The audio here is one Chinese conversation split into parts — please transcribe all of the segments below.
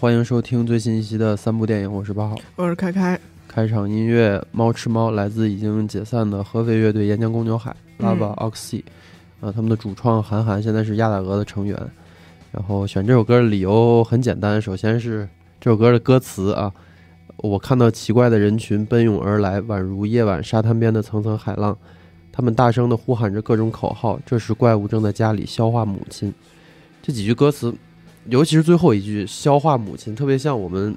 欢迎收听最新一期的三部电影，我是八号，我是开开。开场音乐《猫吃猫》来自已经解散的合肥乐队岩浆公牛海 （Lava Oxy），啊，他们的主创韩寒现在是亚大鹅的成员。然后选这首歌的理由很简单，首先是这首歌的歌词啊，我看到奇怪的人群奔涌而来，宛如夜晚沙滩边的层层海浪，他们大声地呼喊着各种口号。这时怪物正在家里消化母亲。这几句歌词。尤其是最后一句“消化母亲”，特别像我们，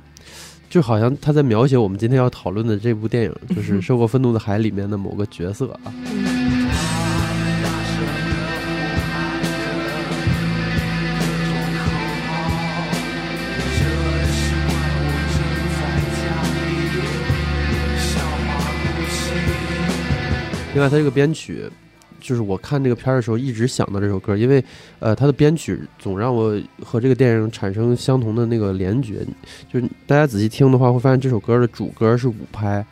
就好像他在描写我们今天要讨论的这部电影，就是《受过愤怒的海》里面的某个角色啊。另外，他这个编曲。就是我看这个片儿的时候，一直想到这首歌，因为，呃，它的编曲总让我和这个电影产生相同的那个联觉。就是大家仔细听的话，会发现这首歌的主歌是五拍，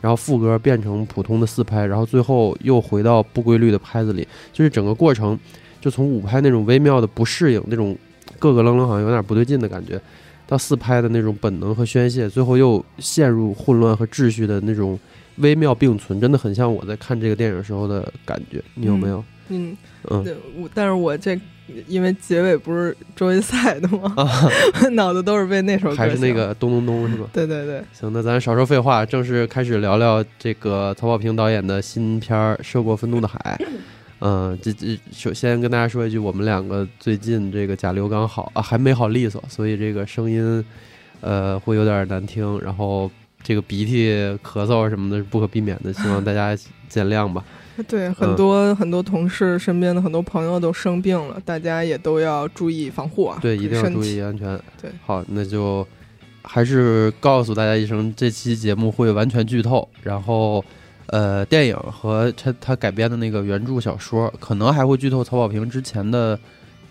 然后副歌变成普通的四拍，然后最后又回到不规律的拍子里。就是整个过程，就从五拍那种微妙的不适应，那种咯咯楞楞，好像有点不对劲的感觉，到四拍的那种本能和宣泄，最后又陷入混乱和秩序的那种。微妙并存，真的很像我在看这个电影时候的感觉，你有没有？嗯嗯，我但是我这因为结尾不是周一赛的吗？啊，脑子都是被那首歌，还是那个咚咚咚是吧？对对对。行，那咱少说废话，正式开始聊聊这个曹保平导演的新片《涉过愤怒的海》。嗯，这这首先跟大家说一句，我们两个最近这个甲流刚好啊，还没好利索，所以这个声音呃会有点难听，然后。这个鼻涕、咳嗽什么的是不可避免的，希望大家见谅吧。对，很多很多同事身边的很多朋友都生病了，大家也都要注意防护啊。对，一定要注意安全。对，好，那就还是告诉大家一声，这期节目会完全剧透。然后，呃，电影和他他改编的那个原著小说，可能还会剧透曹保平之前的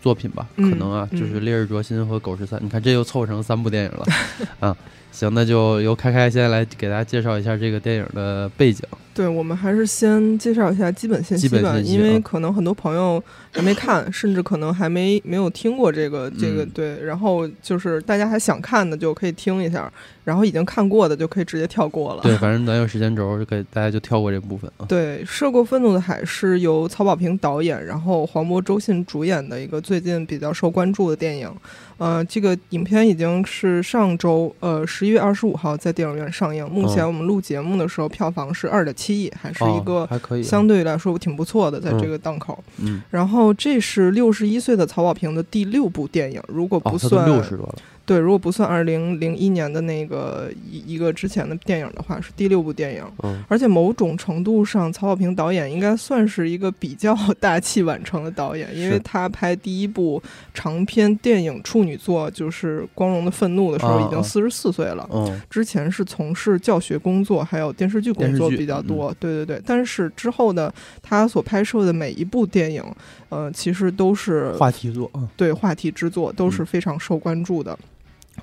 作品吧？可能啊，就是《烈日灼心》和《狗十三》。你看，这又凑成三部电影了 啊。行，那就由开开先来给大家介绍一下这个电影的背景。对，我们还是先介绍一下基本信息吧，因为可能很多朋友还没看，甚至可能还没没有听过这个这个。对，然后就是大家还想看的就可以听一下，然后已经看过的就可以直接跳过了。对，反正咱有时间轴，就给大家就跳过这部分啊。对，《涉过愤怒的海》是由曹保平导演，然后黄渤、周迅主演的一个最近比较受关注的电影。呃，这个影片已经是上周呃十一月二十五号在电影院上映。目前我们录节目的时候，票房是二点七亿，还是一个相对来说挺不错的，在这个档口。嗯。然后这是六十一岁的曹保平的第六部电影，如果不算六十多了。对，如果不算二零零一年的那个一一个之前的电影的话，是第六部电影。嗯，而且某种程度上，曹保平导演应该算是一个比较大器晚成的导演，因为他拍第一部长篇电影处女作就是《光荣的愤怒》的时候，已经四十四岁了。嗯，之前是从事教学工作，还有电视剧工作比较多。对对对，但是之后的他所拍摄的每一部电影，呃，其实都是话题作。对，话题之作都是非常受关注的。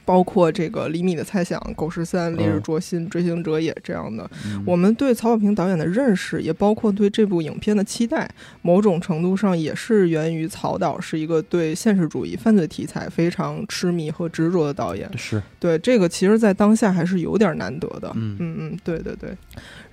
包括这个李米的猜想、狗十三、烈日灼心、追星者也这样的，我们对曹保平导演的认识，也包括对这部影片的期待，某种程度上也是源于曹导是一个对现实主义犯罪题材非常痴迷和执着的导演。是对这个，其实，在当下还是有点难得的。嗯嗯嗯，对对对。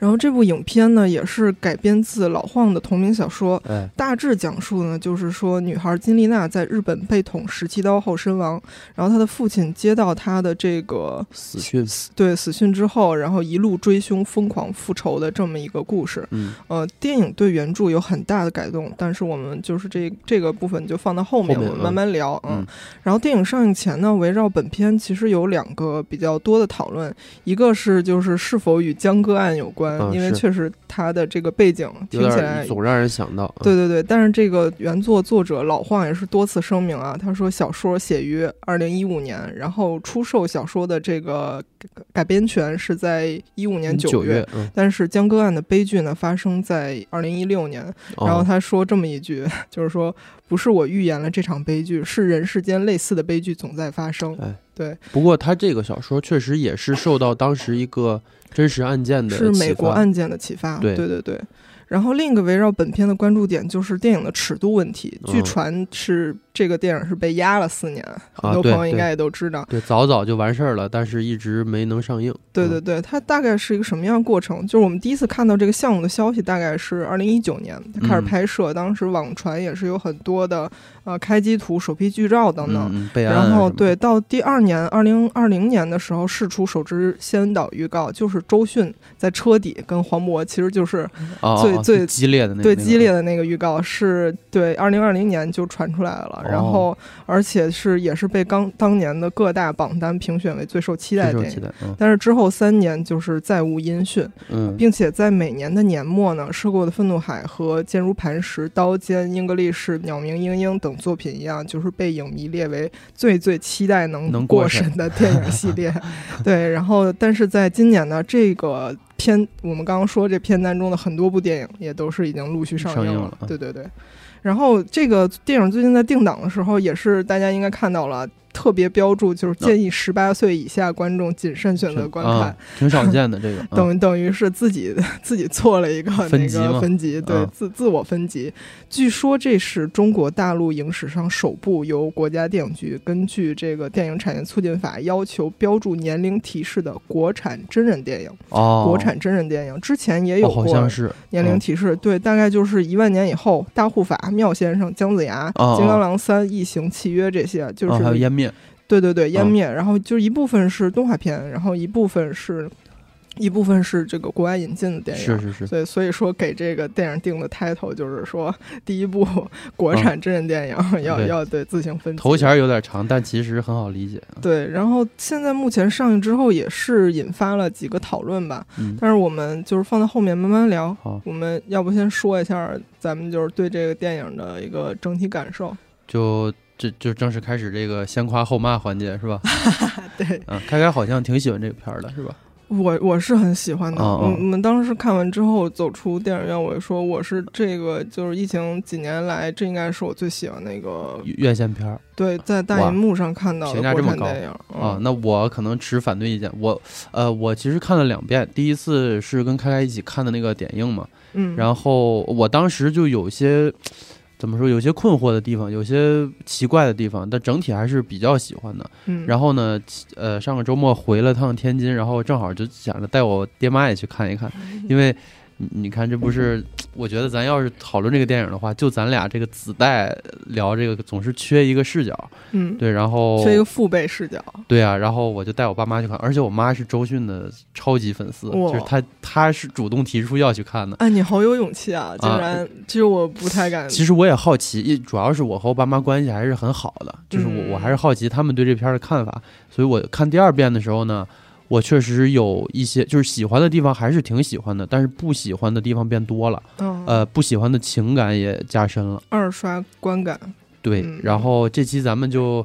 然后这部影片呢，也是改编自老晃的同名小说，大致讲述呢，就是说女孩金丽娜在日本被捅十七刀后身亡，然后她的父亲接到她的这个死讯，对死讯之后，然后一路追凶，疯狂复仇的这么一个故事。嗯，呃，电影对原著有很大的改动，但是我们就是这这个部分就放到后面，我们慢慢聊。嗯，然后电影上映前呢，围绕本片其实有两个比较多的讨论，一个是就是是否与江歌案有关。因为确实，他的这个背景听起来总让人想到。对对对，但是这个原作作者老晃也是多次声明啊，他说小说写于二零一五年，然后出售小说的这个改编权是在一五年九月，但是江歌案的悲剧呢发生在二零一六年。然后他说这么一句，就是说不是我预言了这场悲剧，是人世间类似的悲剧总在发生。哎，对。不过他这个小说确实也是受到当时一个。真实案件的是美国案件的启发，对对对对。然后另一个围绕本片的关注点就是电影的尺度问题。据嗯传是这个电影是被压了四年，很啊多朋友应该也都知道。对，早早就完事儿了，但是一直没能上映。嗯对对对，它大概是一个什么样的过程？就是我们第一次看到这个项目的消息，大概是二零一九年它开始嗯拍摄，当时网传也是有很多的呃开机图、首批剧照等等。嗯嗯，备案啊然后对，到第二年，二零二零年的时候试出首支先导预告，就是周迅在车底跟黄渤，其实就是啊啊啊最最激烈的那个激烈的那个预告，是对二零二零年就传出来了，然哦后而且是也是被刚当年的各大榜单评选为最受期待的电影。但是之后三年就是再无音讯，嗯，并且在每年的年末呢，《涉过的愤怒海》和《坚如磐石》《刀尖》《英格力士》《鸟鸣莺莺》等作品一样，就是被影迷列为最最期待能过能过审审的电影系列。对，然后但是在今年呢，这个片我们刚刚说这片单中的很多部电影也都是已经陆续上映了。映了嗯对对对。然后这个电影最近在定档的时候，也是大家应该看到了。特别标注就是建议十八岁以下观众谨慎选择观看，啊，挺少见的这个。嗯 等等于是自己 自己做了一个那分级嘛个分级，对、嗯自自我分级。据说这是中国大陆影史上首部由国家电影局根据这个电影产业促进法要求标注年龄提示的国产真人电影。哦，国产真人电影之前也有过像是年龄提示，对，大概就是一万年以后，大护法、妙先生、姜子牙、哦金刚狼三、异形、契约这些，就哦是、还有湮灭。对对对，湮嗯灭，然后就是一部分是动画片，然后一部分是，一部分是这个国外引进的电影。是是是，所以所以说给这个电影定的 title 就是说，第一部国产真人电影、要要对自行分级。头衔有点长，但其实很好理解。对，然后现在目前上映之后也是引发了几个讨论吧，嗯，但是我们就是放在后面慢慢聊。好，我们要不先说一下咱们就是对这个电影的一个整体感受？就这就正式开始这个先夸后骂环节是吧？对嗯，开开好像挺喜欢这个片儿的是吧？我我是很喜欢的。哦哦我我们当时看完之后走出电影院，我就说我是这个就是疫情几年来，这应该是我最喜欢的一个院线片儿对在大哇银幕上看到的评价这么高啊，嗯那我可能持反对意见。我呃，我其实看了两遍，第一次是跟开开一起看的那个点映嘛，嗯，然后我当时就有些怎么说，有些困惑的地方，有些奇怪的地方，但整体还是比较喜欢的。嗯然后呢，呃，上个周末回了趟天津，然后正好就想着带我爹妈也去看一看，因为你你看这不是，我觉得咱要是讨论这个电影的话，就咱俩这个子代聊这个总是缺一个视角，嗯，对，然后缺一个父辈视角，对啊，然后我就带我爸妈去看，而且我妈是周迅的超级粉丝，就是她她是主动提出要去看的。哎，你好有勇气啊！竟然，其实我不太敢。其实我也好奇，一主要是我和我爸妈关系还是很好的，就是我嗯我还是好奇他们对这片儿的看法，所以我看第二遍的时候呢，我确实有一些就是喜欢的地方还是挺喜欢的，但是不喜欢的地方变多了，嗯，呃，不喜欢的情感也加深了。二刷观感，对，嗯。然后这期咱们就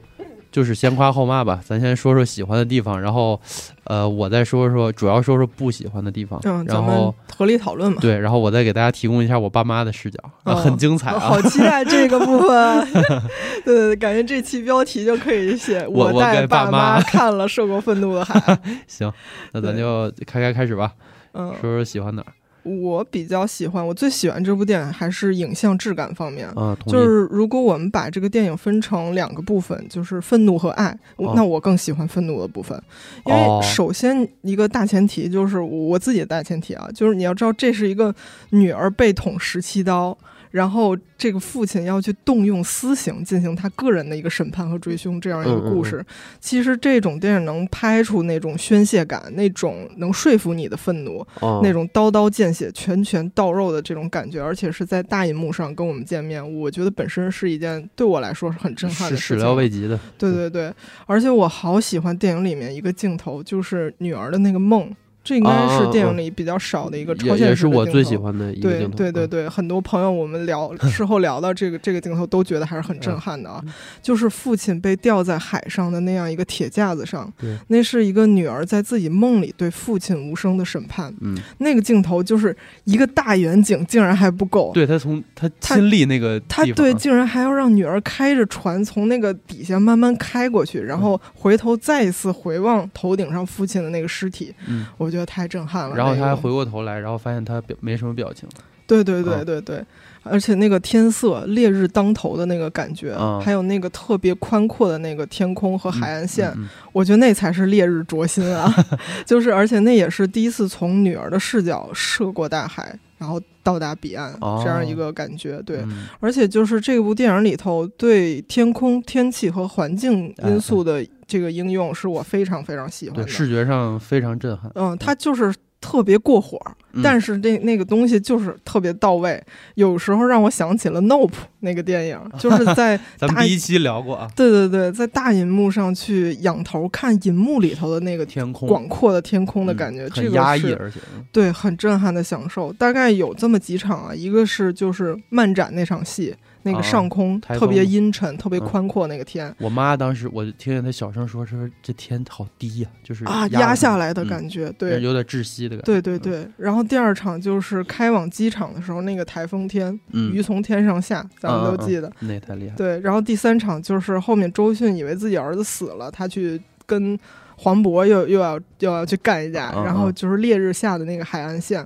就是先夸后骂吧，咱先说说喜欢的地方，然后呃，我再说说主要说说不喜欢的地方，嗯，然后合理讨论嘛。对，然后我再给大家提供一下我爸妈的视角，很精彩啊。好期待这个部分。对对对，感觉这期标题就可以写“我我带爸妈妈 看了《受过愤怒的海》”。行，那咱就开开开始吧，嗯，说说喜欢哪儿我比较喜欢，我最喜欢这部电影还是影像质感方面。啊？就是如果我们把这个电影分成两个部分，就是愤怒和爱，那我更喜欢愤怒的部分，因为哦首先一个大前提就是我自己的大前提啊，就是你要知道这是一个女儿被捅十七刀。然后这个父亲要去动用私刑进行他个人的一个审判和追凶，这样一个故事。其实这种电影能拍出那种宣泄感，那种能说服你的愤怒，哦。那种刀刀见血、拳拳到肉的这种感觉，而且是在大银幕上跟我们见面，我觉得本身是一件对我来说是很震撼的事情。料未及的，对对对，而且我好喜欢电影里面一个镜头，就是女儿的那个梦，这应该是电影里比较少的一个超现实的也是我最喜欢的一个对镜头。对，对对对，很多朋友我们聊 事后聊到这个这个镜头，都觉得还是很震撼的啊。就是父亲被吊在海上的那样一个铁架子上，那是一个女儿在自己梦里对父亲无声的审判。嗯，那个镜头就是一个大远景，竟然还不够。对他从他他亲历那个他对竟然还要让女儿开着船从那个底下慢慢开过去，然后回头再一次回望头顶上父亲的那个尸体，嗯，我觉得太震撼了。然后他还回过头来，然后发现他表没什么表情，对对对对对。而且那个天色，烈日当头的那个感觉，还有那个特别宽阔的那个天空和海岸线，我觉得那才是烈日灼心啊！就是，而且那也是第一次从女儿的视角涉过大海，然后到达彼岸这样一个感觉。对，而且就是这部电影里头对天空、天气和环境因素的这个应用，是我非常非常喜欢的，视觉上非常震撼。嗯，它就是。特别过火，但是那那个东西就是特别到位。有时候让我想起了《Nope》那个电影，就是在咱们第一期聊过啊。对对对，在大银幕上去仰头看银幕里头的那个天空，广阔的天空的感觉，很压抑，而且对，很震撼的享受。大概有这么几场啊，一个是就是漫展那场戏。那个上空特别阴沉，特别宽阔，那个天。我妈当时，我就听见她小声说：“说这天好低呀，就是啊，压下来的感觉，对，有点窒息的感觉。”对对对。然后第二场就是开往机场的时候，那个台风天，鱼从天上下，咱们都记得，那太厉害。对，然后第三场就是后面周迅以为自己儿子死了，他去跟黄渤又又要又要去干一架，然后就是烈日下的那个海岸线，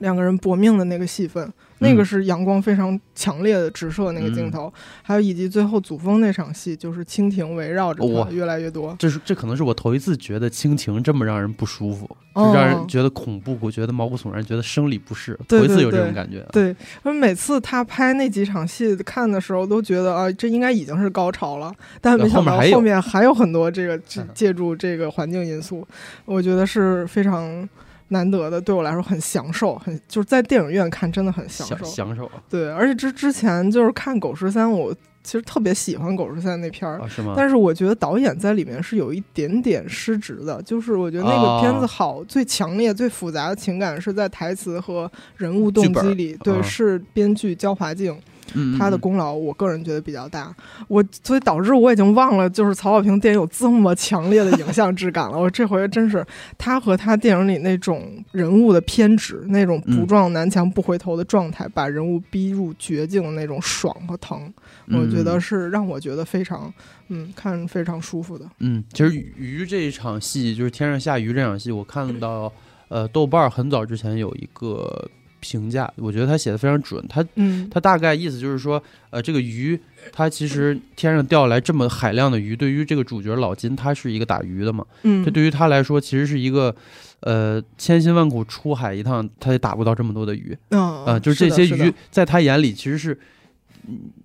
两个人搏命的那个戏份。那个是阳光非常强烈的直射那个镜头，还有以及最后祖峰那场戏，就是蜻蜓围绕着他越来越多。这是这可能是我头一次觉得蜻蜓这么让人不舒服，就让人觉得恐怖，我觉得毛骨悚然，觉得生理不适。头一次有这种感觉。对，因为每次他拍那几场戏看的时候，都觉得啊，这应该已经是高潮了，但没想到后面还有很多这个借助这个环境因素，我觉得是非常。难得的，对我来说很享受，很就是在电影院看真的很享受。享受。对，而且之之前就是看《狗十三》，我其实特别喜欢《狗十三》那片儿，是吗？但是我觉得导演在里面是有一点点失职的，就是我觉得那个片子好，最强烈、最复杂的情感是在台词和人物动机里，对，是编剧焦华静。他的功劳，我个人觉得比较大。我所以导致我已经忘了，就是曹保平电影有这么强烈的影像质感了。我这回真是他和他电影里那种人物的偏执，那种不撞南墙不回头的状态，把人物逼入绝境的那种爽和疼，我觉得是让我觉得非常嗯看非常舒服的。嗯，其实鱼这一场戏，就是天上下雨这场戏，我看到呃豆瓣很早之前有一个。评价，我觉得他写的非常准。他，他大概意思就是说，呃，这个鱼，它其实天上掉来这么海量的鱼，对于这个主角老金，他是一个打鱼的嘛，嗯，这对于他来说，其实是一个，呃，千辛万苦出海一趟，他也打不到这么多的鱼，啊，就是这些鱼，在他眼里其实是，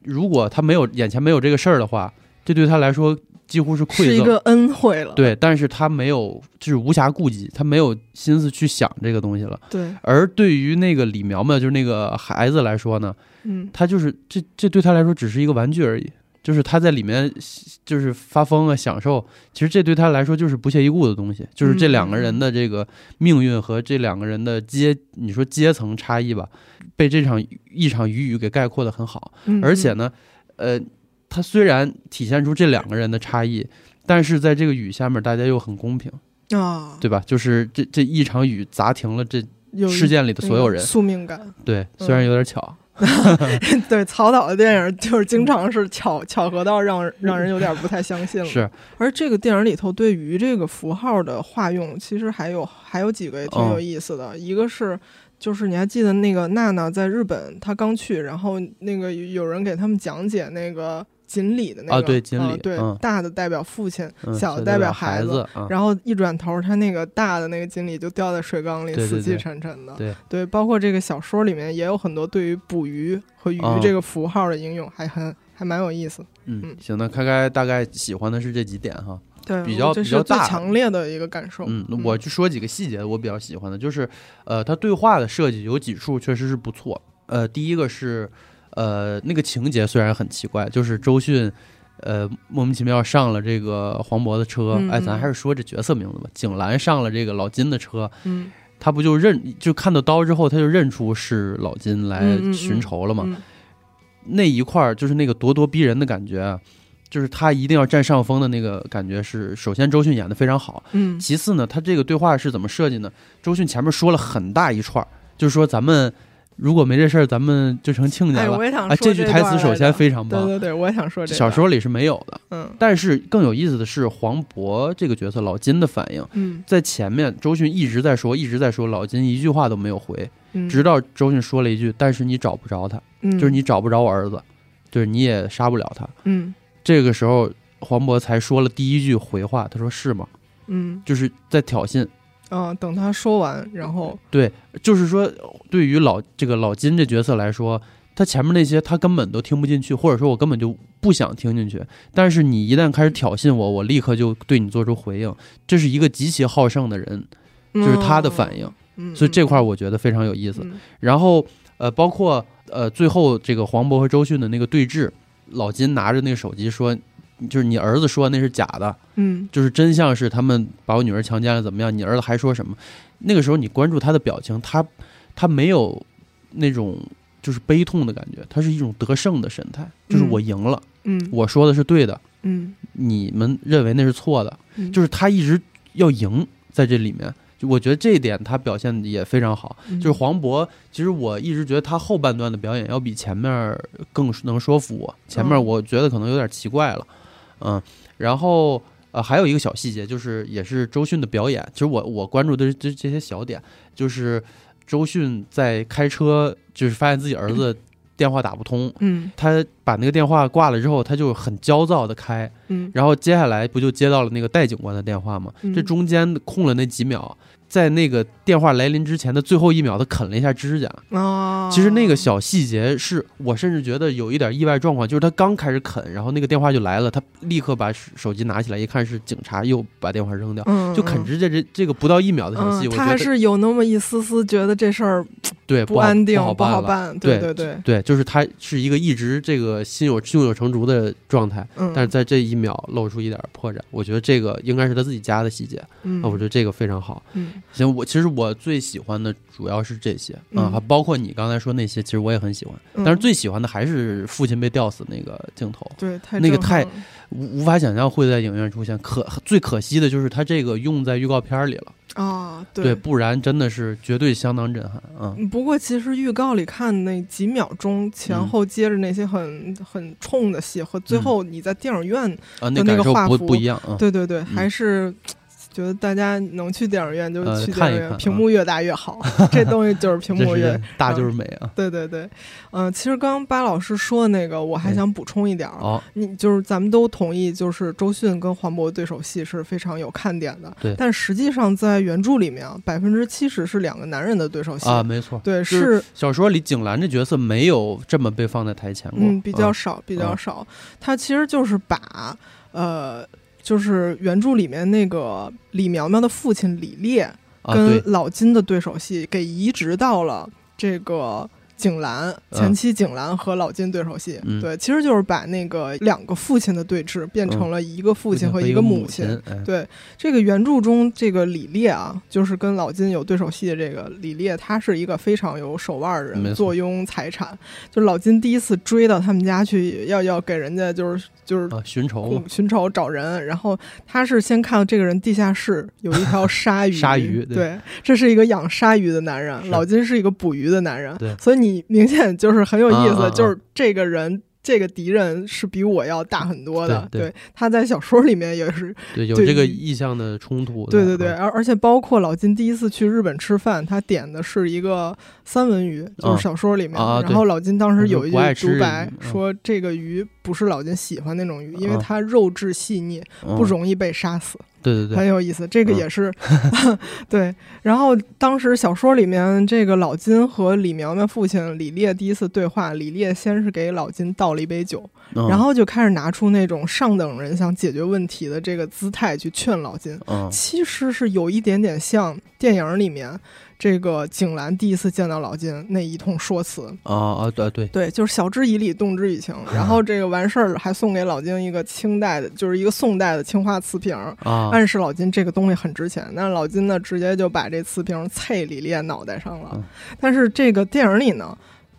如果他没有眼前没有这个事儿的话，这对他来说。几乎是馈赠，是一个恩惠了。对，但是他没有，就是无暇顾及，他没有心思去想这个东西了。对。而对于那个李苗苗，就是那个孩子来说呢，嗯，他就是这这对他来说只是一个玩具而已，就是他在里面就是发疯啊，享受。其实这对他来说就是不屑一顾的东西，就是这两个人的这个命运和这两个人的阶，你说阶层差异吧，被这场一场雨雨给概括的很好。而且呢，呃。他虽然体现出这两个人的差异，但是在这个雨下面，大家又很公平啊，对吧？就是这这一场雨砸停了这事件里的所有人，宿命感。对，虽然有点巧。对，曹导的电影就是经常是巧巧合到让让人有点不太相信了。是，而这个电影里头对于这个符号的化用，其实还有还有几个也挺有意思的。一个是，就是你还记得那个娜娜在日本，她刚去，然后那个有人给他们讲解那个。锦鲤的那个啊，对锦鲤，对大的代表父亲，小的代表孩子。然后一转头，他那个大的那个锦鲤就掉在水缸里，死气沉沉的。对对，包括这个小说里面也有很多对于捕鱼和鱼这个符号的应用，还很还蛮有意思。嗯，行，那开开大概喜欢的是这几点哈，对，比较比较大强烈的一个感受。嗯，我就说几个细节，我比较喜欢的就是，呃，他对话的设计有几处确实是不错。呃，第一个是。呃，那个情节虽然很奇怪，就是周迅，呃，莫名其妙上了这个黄渤的车。哎，咱还是说这角色名字吧。景兰上了这个老金的车，嗯，他不就认就看到刀之后，他就认出是老金来寻仇了嘛？那一块儿就是那个咄咄逼人的感觉，就是他一定要占上风的那个感觉是。首先，周迅演的非常好，嗯。其次呢，他这个对话是怎么设计呢？周迅前面说了很大一串，就是说咱们。如果没这事儿，咱们就成亲家了。哎，这句台词首先非常棒。对对对，我也想说这。小说里是没有的。嗯。但是更有意思的是黄渤这个角色老金的反应。嗯。在前面，周迅一直在说，一直在说，老金一句话都没有回。直到周迅说了一句：“但是你找不着他，就是你找不着我儿子，就是你也杀不了他。”嗯，这个时候黄渤才说了第一句回话，他说：“是吗？”嗯，就是在挑衅。嗯，等他说完，然后对，就是说，对于老这个老金这角色来说，他前面那些他根本都听不进去，或者说我根本就不想听进去。但是你一旦开始挑衅我，我立刻就对你做出回应。这是一个极其好胜的人，就是他的反应。所以这块我觉得非常有意思。然后呃，包括呃，最后这个黄渤和周迅的那个对峙，老金拿着那个手机说。就是你儿子说那是假的，嗯，就是真相是他们把我女儿强奸了，怎么样？你儿子还说什么？那个时候你关注他的表情，他他没有那种就是悲痛的感觉，他是一种得胜的神态，就是我赢了，嗯，我说的是对的，嗯，你们认为那是错的，就是他一直要赢在这里面。就我觉得这一点他表现也非常好。就是黄渤，其实我一直觉得他后半段的表演要比前面更能说服我，前面我觉得可能有点奇怪了。嗯，然后呃，还有一个小细节，就是也是周迅的表演。其实我我关注的这这些小点，就是周迅在开车，就是发现自己儿子 电话打不通，嗯，他把那个电话挂了之后，他就很焦躁的开，嗯，然后接下来不就接到了那个戴警官的电话吗？这中间空了那几秒。在那个电话来临之前的最后一秒，他啃了一下指甲。啊，其实那个小细节是我甚至觉得有一点意外状况，就是他刚开始啃，然后那个电话就来了，他立刻把手机拿起来，一看是警察，又把电话扔掉，就啃指甲这这个不到一秒的小细节，他还是有那么一丝丝觉得这事儿对不安定不好办。对对对对，就是他是一个一直这个心有胸有成竹的状态，但是在这一秒露出一点破绽，我觉得这个应该是他自己加的细节。那我觉得这个非常好。嗯。行，我其实我最喜欢的主要是这些啊，还包括你刚才说那些，其实我也很喜欢。但是最喜欢的还是父亲被吊死那个镜头，对，那个太无无法想象会在影院出现。可最可惜的就是他这个用在预告片里了啊，对，不然真的是绝对相当震撼啊。不过其实预告里看那几秒钟前后接着那些很很冲的戏和最后你在电影院的那个画幅不一样，对对对，还是。觉得大家能去电影院就去电影院，屏幕越大越好。这东西就是屏幕越 大就是美啊！对对对，嗯，其实刚刚巴老师说的那个，我还想补充一点儿。你就是咱们都同意，就是周迅跟黄渤对手戏是非常有看点的。对，但实际上在原著里面，百分之七十是两个男人的对手戏啊，没错。对，是小说里景兰这角色没有这么被放在台前过，嗯，比较少，比较少。他其实就是把呃。就是原著里面那个李苗苗的父亲李烈跟老金的对手戏给移植到了这个。景兰前期，景兰和老金对手戏，对，其实就是把那个两个父亲的对峙变成了一个父亲和一个母亲。对，这个原著中这个李烈啊，就是跟老金有对手戏的这个李烈，他是一个非常有手腕的人，坐拥财产。就老金第一次追到他们家去，要要给人家就是就是寻仇。寻仇找人，然后他是先看到这个人地下室有一条鲨鱼，鲨鱼对，这是一个养鲨鱼的男人，老金是一个捕鱼的男人，对，所以你。你明显就是很有意思，就是这个人，这个敌人是比我要大很多的。对，他在小说里面也是对有这个意向的冲突。对对对，而而且包括老金第一次去日本吃饭，他点的是一个三文鱼，就是小说里面。然后老金当时有一句独白说：“这个鱼不是老金喜欢那种鱼，因为它肉质细腻，不容易被杀死。”对对对，很有意思，这个也是，对。然后当时小说里面，这个老金和李苗苗父亲李烈第一次对话，李烈先是给老金倒了一杯酒，然后就开始拿出那种上等人想解决问题的这个姿态去劝老金。其实是有一点点像电影里面。这个景兰第一次见到老金那一通说辞啊啊对对对，就是晓之以理，动之以情。然后这个完事儿还送给老金一个清代的，就是一个宋代的青花瓷瓶，暗示老金这个东西很值钱。那老金呢，直接就把这瓷瓶啐李烈脑袋上了。但是这个电影里呢，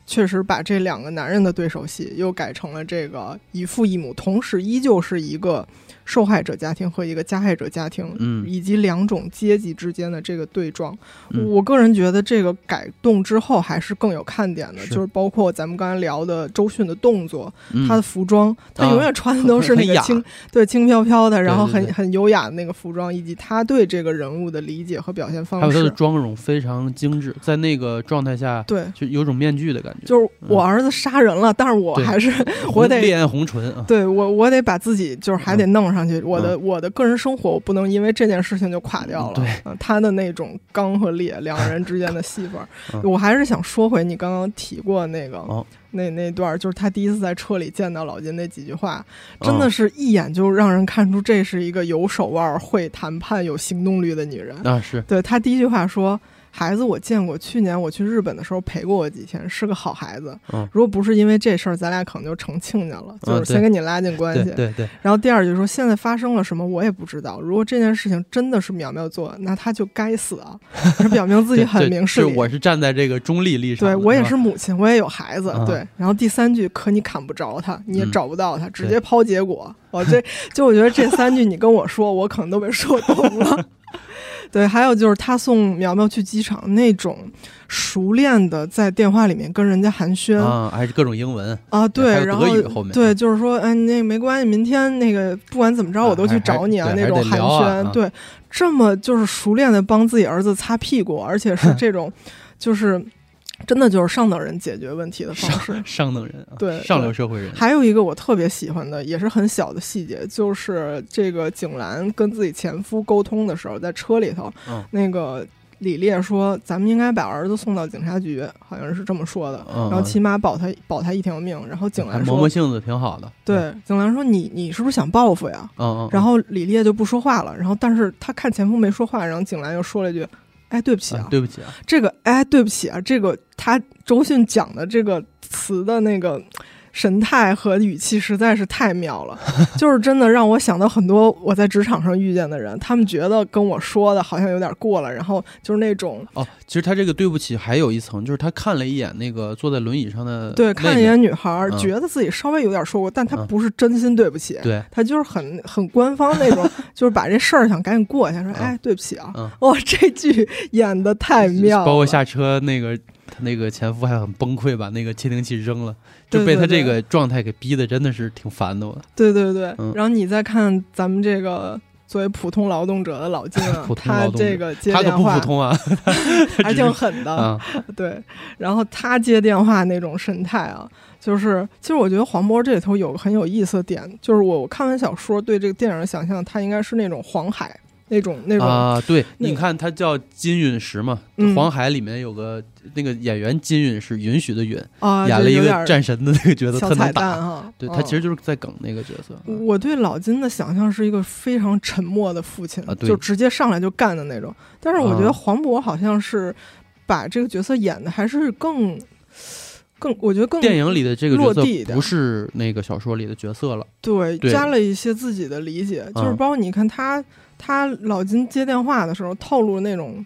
确实把这两个男人的对手戏又改成了这个一父一母，同时依旧是一个。受害者家庭和一个加害者家庭，嗯。以及两种阶级之间的这个对撞。嗯。我个人觉得这个改动之后还是更有看点的，是。就是包括咱们刚才聊的周迅的动作，嗯。她的服装，她啊永远穿的都是那个轻、对轻飘飘的，然后很很优雅的那个服装，以及她对这个人物的理解和表现方还有他的。妆容非常精致，在那个状态下，对，就有种面具的感觉，就是我儿子杀人了，但是我还是 我得烈焰红唇啊，对我，我得把自己就是还得弄上去。我嗯的我的个人生活，我不能因为这件事情就垮掉了。对嗯他的那种刚和烈两个人之间的戏份 我还是想说回你刚刚提过那个、哦那那段儿，就是他第一次在车里见到老金那几句话，嗯真的是一眼就让人看出这是一个有手腕儿、会谈判、有行动力的女人。啊是，对他第一句话说：“孩子，我见过，去年我去日本的时候陪过我几天，是个好孩子。嗯如果不是因为这事儿，咱俩可能就成亲家了，就是先跟你拉近关系。对对对，然后第二句说：现在发生了什么，我也不知道。如果这件事情真的是淼淼做，那他就该死啊！他表明自己很明事理。就我是站在这个中立立场，对我也是母亲，我也有孩子。啊对，然后第三句，可你砍不着他，你也嗯找不到他，直接抛结果。我这就我觉得这三句你跟我说，我可能都被说懂了。对，还有就是他送苗苗去机场那种熟练的在电话里面跟人家寒暄啊，还是各种英文，啊，对，然后对，就是说，哎，那没关系，明天那个不管怎么着，啊我都去找你啊，还那种寒暄，啊对，这么就是熟练的帮自己儿子擦屁股，而且是 这种，就是真的就是上等人解决问题的方式。上 等人啊，对上流社会人，还有一个我特别喜欢的，也是很小的细节，就是这个景兰跟自己前夫沟通的时候，在车里头，嗯。那个李烈说：“咱们应该把儿子送到警察局，好像是这么说的，嗯。然后起码保他保他一条命。”然后景还兰说：“磨磨性子挺好的，对，景兰说你你是不是想报复呀？”嗯，嗯嗯，然后李烈就不说话了，然后但是他看前夫没说话，然后景兰又说了一句：“哎，对不起啊，啊对不起啊，这个哎，对不起啊，这个他周迅讲的这个词的那个神态和语气实在是太妙了，就是真的让我想到很多我在职场上遇见的人，他们觉得跟我说的好像有点过了，然后就是那种哦，其实他这个对不起还有一层，就是他看了一眼那个坐在轮椅上的对看一眼女孩觉得自己稍微有点说过，但他嗯。不是真心对不起。对，他就是很很官方那种，就是把这事儿想赶紧过一下，说：“嗯。哎，对不起啊。嗯。哇，这句演的太妙了，包括下车那个他那个前夫还很崩溃，把那个窃听器扔了，就被他这个状态给逼的真的是挺烦的。我对对对，嗯然后你再看咱们这个作为普通劳动者的老金啊 他这个接他可不普通啊 还挺狠的，啊！对。然后他接电话那种神态啊，就是其实我觉得黄渤这里头有个很有意思的点，就是我我看完小说对这个电影的想象，他应该是那种黄海那种那种、啊，对，你看他叫金陨石嘛，嗯黄海里面有个那个演员金陨石，允许的允，啊，演了一个战神的那个角色，特能打。蛋哈。对嗯他其实就是在梗那个角色。我对老金的想象是一个非常沉默的父亲，啊就直接上来就干的那种。但是我觉得啊黄渤好像是把这个角色演的还是更更，我觉得更电影里的这个角色不是那个小说里的角色了。对对加了一些自己的理解，就是嗯包括你看他他老金接电话的时候透露那种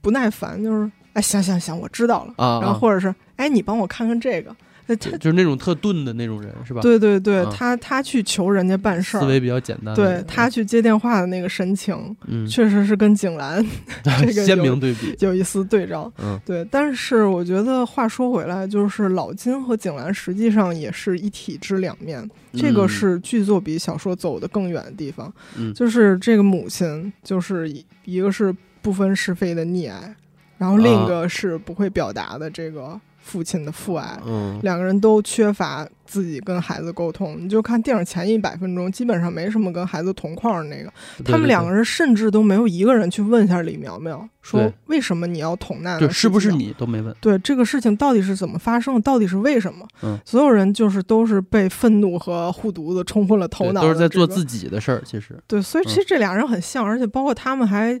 不耐烦，就是哎行行行，我知道了，啊，然后啊或者是哎你帮我看看这个，就就是那种特钝的那种人，是吧？对对对，嗯他他去求人家办事儿。思维比较简单。对他去接电话的那个神情，嗯，确实是跟景兰 这个鲜有明对比。有一丝对照。嗯对，但是我觉得话说回来，就是老金和景兰实际上也是一体之两面，这个嗯是剧作比小说走得更远的地方。嗯就是这个母亲，就是一一个是不分是非的溺爱，然后另一啊个是不会表达的这个父亲的父爱。嗯两个人都缺乏自己跟孩子沟通，你就看电影前一百分钟，基本上没什么跟孩子同框的那个。他们两个人人甚至都没有一个人去问一下李苗苗，说为什么你要捅娜娜？就是不是？你都没问。对这个事情到底是怎么发生的？到底是为什么？嗯所有人就是都是被愤怒和护犊子冲昏了头脑、对都是在做自己。的事儿，其实。对，所以嗯其实这俩人很像，而且包括他们还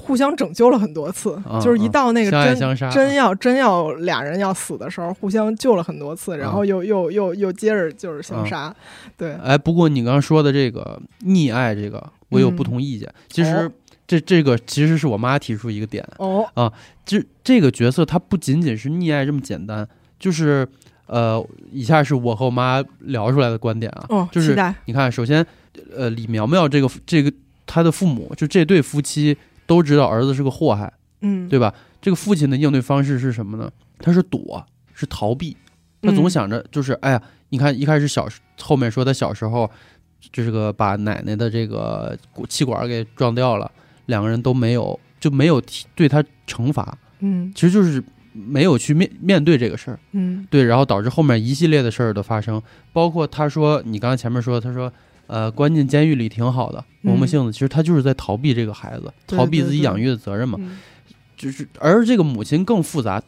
互相拯救了很多次，嗯就是一到那个真。真要真要俩人要死的时候，互相救了很多次，然后又又又又接着就是相杀。对，哎，不过你刚刚说的这个溺爱，这个我有不同意见。其实哦这这个其实是我妈提出一个点，哦啊，这这个角色他不仅仅是溺爱这么简单，就是呃，以下是我和我妈聊出来的观点啊，哦，就是你看，首先，呃，李苗苗这个这个他的父母，就这对夫妻都知道儿子是个祸害，嗯，对吧？这个父亲的应对方式是什么呢？他是躲，是逃避，他总嗯想着就是，哎呀，你看一开始小时后面说他小时候，就是个把奶奶的这个气管给撞掉了，两个人都没有就没有提对他惩罚，嗯其实就是没有去面面对这个事儿。嗯对，然后导致后面一系列的事儿的发生，包括他说，你刚才前面说，他说，呃，关进监狱里挺好的，磨磨嗯性子，其实他就是在逃避这个孩子，对逃避自己养育的责任嘛。嗯。就是，而这个母亲更复杂，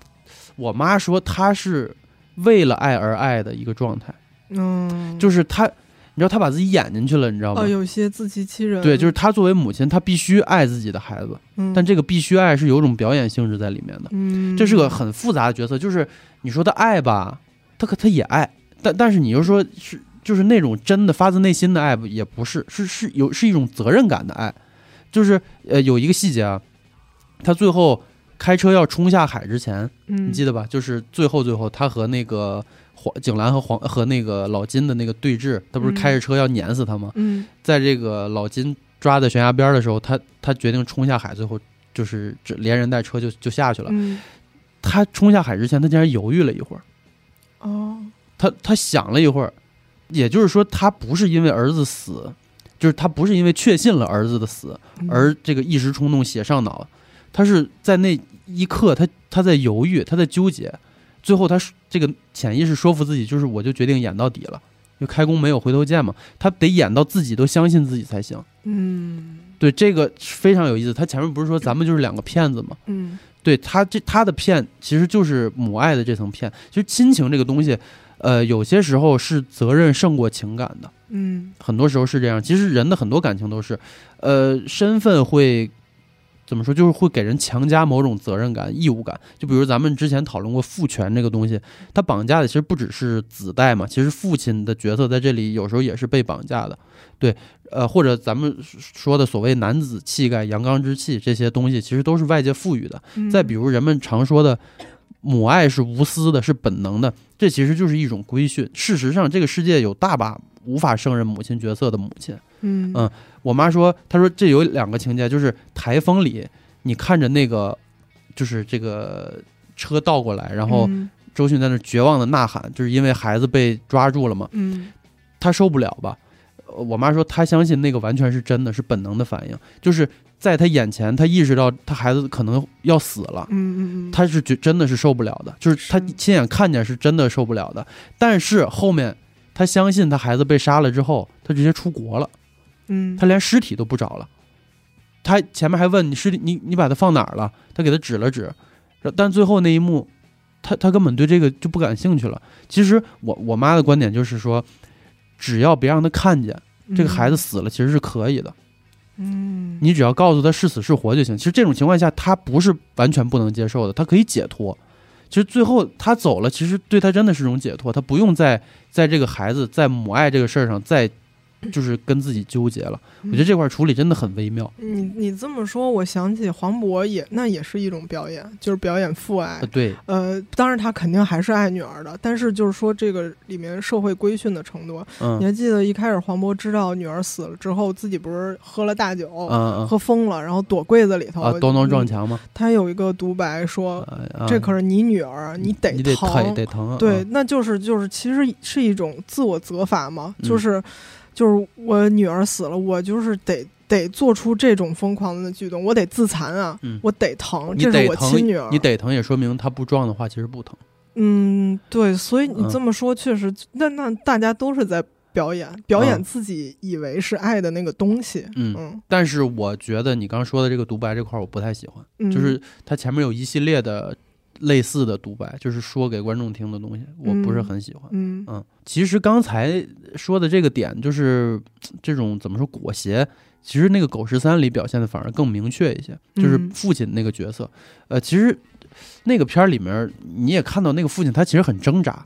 我妈说她是为了爱而爱的一个状态，嗯，就是她，你知道她把自己演进去了，你知道吗？哦，有些自欺欺人，对，就是她作为母亲，她必须爱自己的孩子，嗯，但这个必须爱是有种表演性质在里面的。嗯，这是个很复杂的角色，就是你说他爱吧，她可她也爱，但但是你又说是就是那种真的发自内心的爱，也不是，是是有是一种责任感的爱，就是呃有一个细节啊，他最后开车要冲下海之前，嗯，你记得吧？就是最后最后他和那个黄景兰和黄和那个老金的那个对峙，他不是嗯开着车要碾死他吗？嗯在这个老金抓在悬崖边的时候，他他决定冲下海，最后就是这连人带车就就下去了。嗯他冲下海之前，他竟然犹豫了一会儿，哦，他他想了一会儿，也就是说，他不是因为儿子死，就是他不是因为确信了儿子的死嗯而这个一时冲动写上脑，他是在那一刻，他他在犹豫，他在纠结，最后他是这个潜意识说服自己，就是我就决定演到底了，就开弓没有回头箭嘛，他得演到自己都相信自己才行。嗯对，这个非常有意思。他前面不是说咱们就是两个骗子吗？嗯对他这他的骗其实就是母爱的这层骗。其实亲情这个东西，呃，有些时候是责任胜过情感的，嗯很多时候是这样。其实人的很多感情都是，呃，身份会怎么说，就是会给人强加某种责任感、义务感。就比如咱们之前讨论过父权这个东西，它绑架的其实不只是子代嘛，其实父亲的角色在这里有时候也是被绑架的。对，呃，或者咱们说的所谓男子气概、阳刚之气这些东西，其实都是外界赋予的。嗯，再比如人们常说的母爱是无私的，是本能的，这其实就是一种规训。事实上，这个世界有大把无法胜任母亲角色的母亲。嗯嗯我妈说，她说这有两个情节，就是台风里你看着那个，就是这个车倒过来，然后嗯周迅在那绝望的呐喊，就是因为孩子被抓住了嘛，嗯她受不了吧？呃我妈说，她相信那个完全是真的，是本能的反应，就是在他眼前，他意识到他孩子可能要死了，嗯嗯嗯，他是觉真的是受不了的，就是他亲眼看见是真的受不了的。但是后面他相信他孩子被杀了之后，他直接出国了，嗯他连尸体都不找了。他前面还问你尸体你你把它放哪儿了？他给他指了指，但最后那一幕，他他根本对这个就不感兴趣了。其实我我妈的观点就是说，只要别让他看见这个孩子死了，其实是可以的。你只要告诉他是死是活就行。其实这种情况下，他不是完全不能接受的，他可以解脱。其实最后他走了，其实对他真的是种解脱，他不用再在这个孩子在母爱这个事儿上再 就是跟自己纠结了。我觉得这块处理真的很微妙。你你这么说，我想起黄渤也那也是一种表演，就是表演父爱呃，。对，呃，当然他肯定还是爱女儿的，但是就是说这个里面社会规训的程度，你嗯还记得一开始黄渤知道女儿死了之后，自己不是喝了大酒，喝疯了，然后躲柜子里头啊，咚咚撞嗯墙吗，他有一个独白说：“啊这可是你女儿，你得你得疼。得疼啊。对，嗯那就是就是其实是一种自我责罚嘛，嗯就是就是我女儿死了，我就是得得做出这种疯狂的举动，我得自残啊，嗯。我得疼，你这是我亲女儿，你得疼也说明她不撞的话其实不疼。嗯，对，所以你嗯。这么说确实，那那大家都是在表演，表演嗯。自己以为是爱的那个东西，嗯。嗯。但是我觉得你刚说的这个独白这块儿我不太喜欢。嗯，就是它前面有一系列的类似的独白，就是说给观众听的东西，我不是很喜欢。嗯嗯，其实刚才说的这个点，就是 这种怎么说裹挟，其实那个《狗十三》里表现的反而更明确一些，就是嗯父亲那个角色。呃，其实那个片儿里面，你也看到那个父亲他其实很挣扎，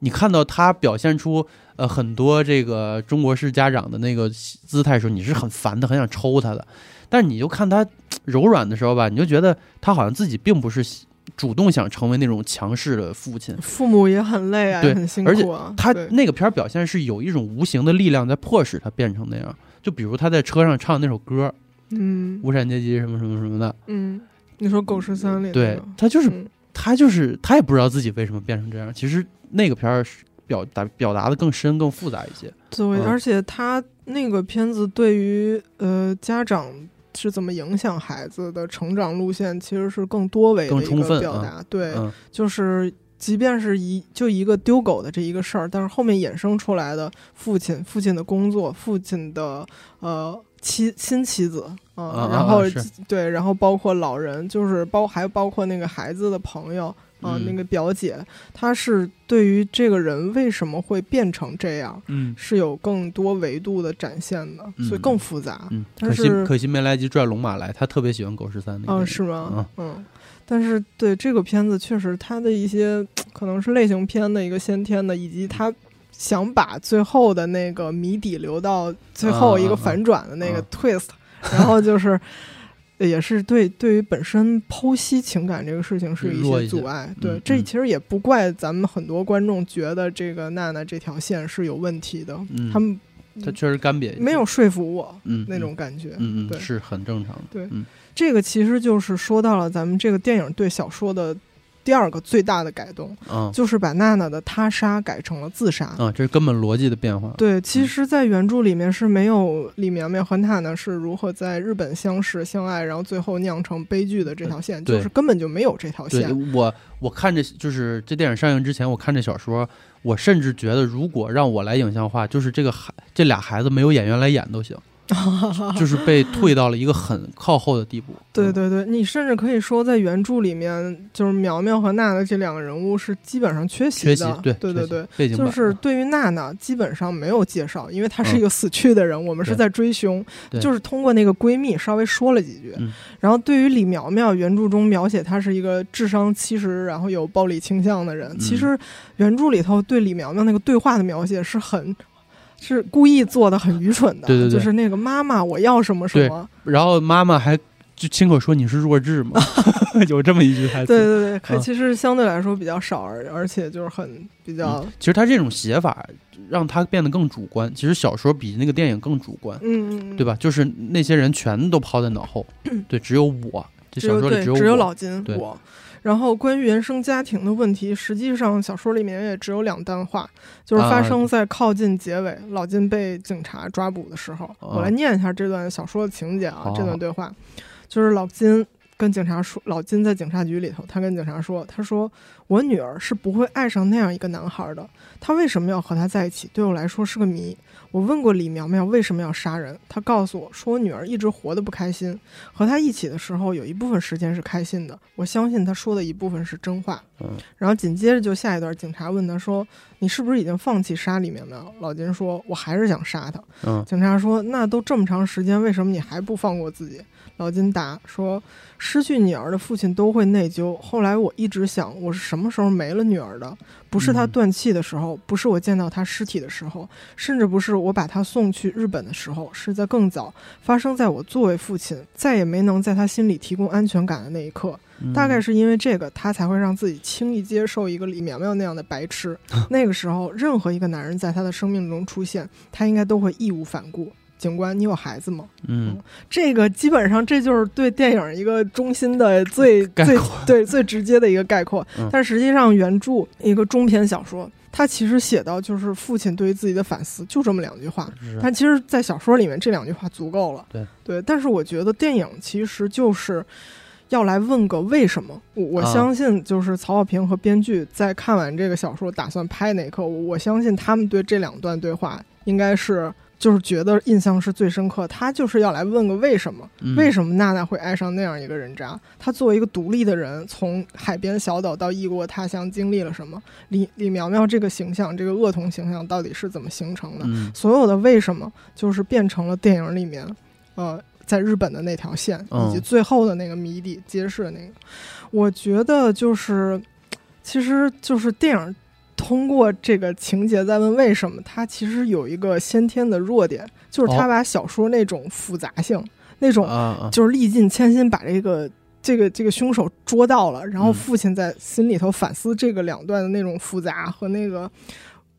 你看到他表现出呃很多这个中国式家长的那个姿态的时候，你是很烦的，很想抽他的。但是你就看他 柔软的时候吧，你就觉得他好像自己并不是主动想成为那种强势的父亲，父母也很累啊，对很辛而且苦啊。他那个片儿表现是有一种无形的力量在迫使他变成那样。就比如他在车上唱那首歌嗯《无产阶级》什么什么什么的，嗯，你说《狗十三》里对他就是嗯他就是他也不知道自己为什么变成这样。其实那个片儿是表达表达的更深更复杂一些。对，嗯而且他那个片子对于呃家长是怎么影响孩子的成长路线，其实是更多维的一个更充分表达。对，嗯就是即便是一就一个丢狗的这一个事儿，但是后面衍生出来的父亲、父亲的工作、父亲的呃妻新妻子啊、啊然后、啊对，然后包括老人，就是包还包括那个孩子的朋友。啊，嗯那个表姐，她是对于这个人为什么会变成这样，嗯是有更多维度的展现的，嗯所以更复杂。嗯，但可惜是可惜没来及拽龙马来，他特别喜欢狗十三那个哦，是吗嗯？嗯，但是对这个片子确实它的一些可能是类型片的一个先天的，以及它想把最后的那个谜底留到最后一个反转的那个啊 twist，、然后就是。也是对对于本身剖析情感这个事情是有一些些阻碍，对，嗯嗯这其实也不怪咱们很多观众觉得这个娜娜这条线是有问题的，嗯他们他确实干瘪，没有说服我嗯那种感觉，对嗯对是很正常的。对嗯这个其实就是说到了咱们这个电影对小说的第二个最大的改动，嗯就是把娜娜的他杀改成了自杀。啊，这是根本逻辑的变化。对，其实，在原著里面是没有李苗苗和娜娜是如何在日本相识相爱，然后最后酿成悲剧的这条线，对就是根本就没有这条线。我，我看这就是这电影上映之前，我看这小说，我甚至觉得，如果让我来影像化，就是这个孩这俩孩子没有演员来演都行，就是被退到了一个很靠后的地步。嗯，对对对，你甚至可以说，在原著里面，就是苗苗和娜娜这两个人物是基本上缺席的。，对缺席对对对，背景就是对于娜娜基本上没有介绍，因为她是一个死去的人，我们是在追凶，就是通过那个闺蜜稍微说了几句。嗯然后对于李苗苗，原著中描写她是一个智商七十，然后有暴力倾向的人。嗯其实原著里头对李苗苗那个对话的描写是很。是故意做的很愚蠢的，对对对就是那个妈妈，我要什么什么，然后妈妈还就亲口说你是弱智嘛？有这么一句台词。对对对，可嗯其实相对来说比较少，而而且就是很比较，其实他这种写法让他变得更主观。其实小说比那个电影更主观，嗯嗯嗯，对吧？就是那些人全都抛在脑后，对，只有我。这小说里只有只有老金。然后关于原生家庭的问题，实际上小说里面也只有两段话，就是发啊生在靠近结尾，老金被警察抓捕的时候。我来念一下这段小说的情节啊，好这段对话，就是老金跟警察说，老金在警察局里头，他跟警察说，他说我女儿是不会爱上那样一个男孩的，他为什么要和他在一起，对我来说是个谜。我问过李苗苗为什么要杀人，她告诉我说我女儿一直活得不开心，和她一起的时候有一部分时间是开心的，我相信她说的一部分是真话。嗯然后紧接着就下一段，警察问他说：“你是不是已经放弃杀李苗苗？”老金说：“我还是想杀她。”嗯警察说：“那都这么长时间，为什么你还不放过自己？”老金答说：“失去女儿的父亲都会内疚。后来我一直想，我是什么时候没了女儿的？不是她嗯断气的时候，不是我见到她尸体的时候，甚至不是我把她送去日本的时候，是在更早，发生在我作为父亲再也没能在她心里提供安全感的那一刻。嗯大概是因为这个，他才会让自己轻易接受一个李苗苗那样的白痴。那个时候，任何一个男人在他的生命中出现，他应该都会义无反顾。警官，你有孩子吗？嗯这个基本上这就是对电影一个中心的最最对最直接的一个概括。嗯但实际上，原著一个中篇小说，它其实写到就是父亲对于自己的反思，就这么两句话。但其实，在小说里面这两句话足够了。对对，但是我觉得电影其实就是要来问个为什么。我我啊相信，就是曹保平和编剧在看完这个小说打算拍哪一刻，我我相信他们对这两段对话应该是。就是觉得印象是最深刻，他就是要来问个为什么，嗯为什么娜娜会爱上那样一个人渣？他作为一个独立的人，从海边小岛到异国他乡，经历了什么？李李苗苗这个形象，这个恶童形象到底是怎么形成的？嗯所有的为什么，就是变成了电影里面，呃，在日本的那条线，嗯以及最后的那个谜底揭示的那个。我觉得就是，其实就是电影通过这个情节在问为什么，他其实有一个先天的弱点，就是它哦把小说那种复杂性，那种就是历尽千辛把这个这个这个凶手捉到了，然后父亲在心里头反思这个两段的那种复杂和那个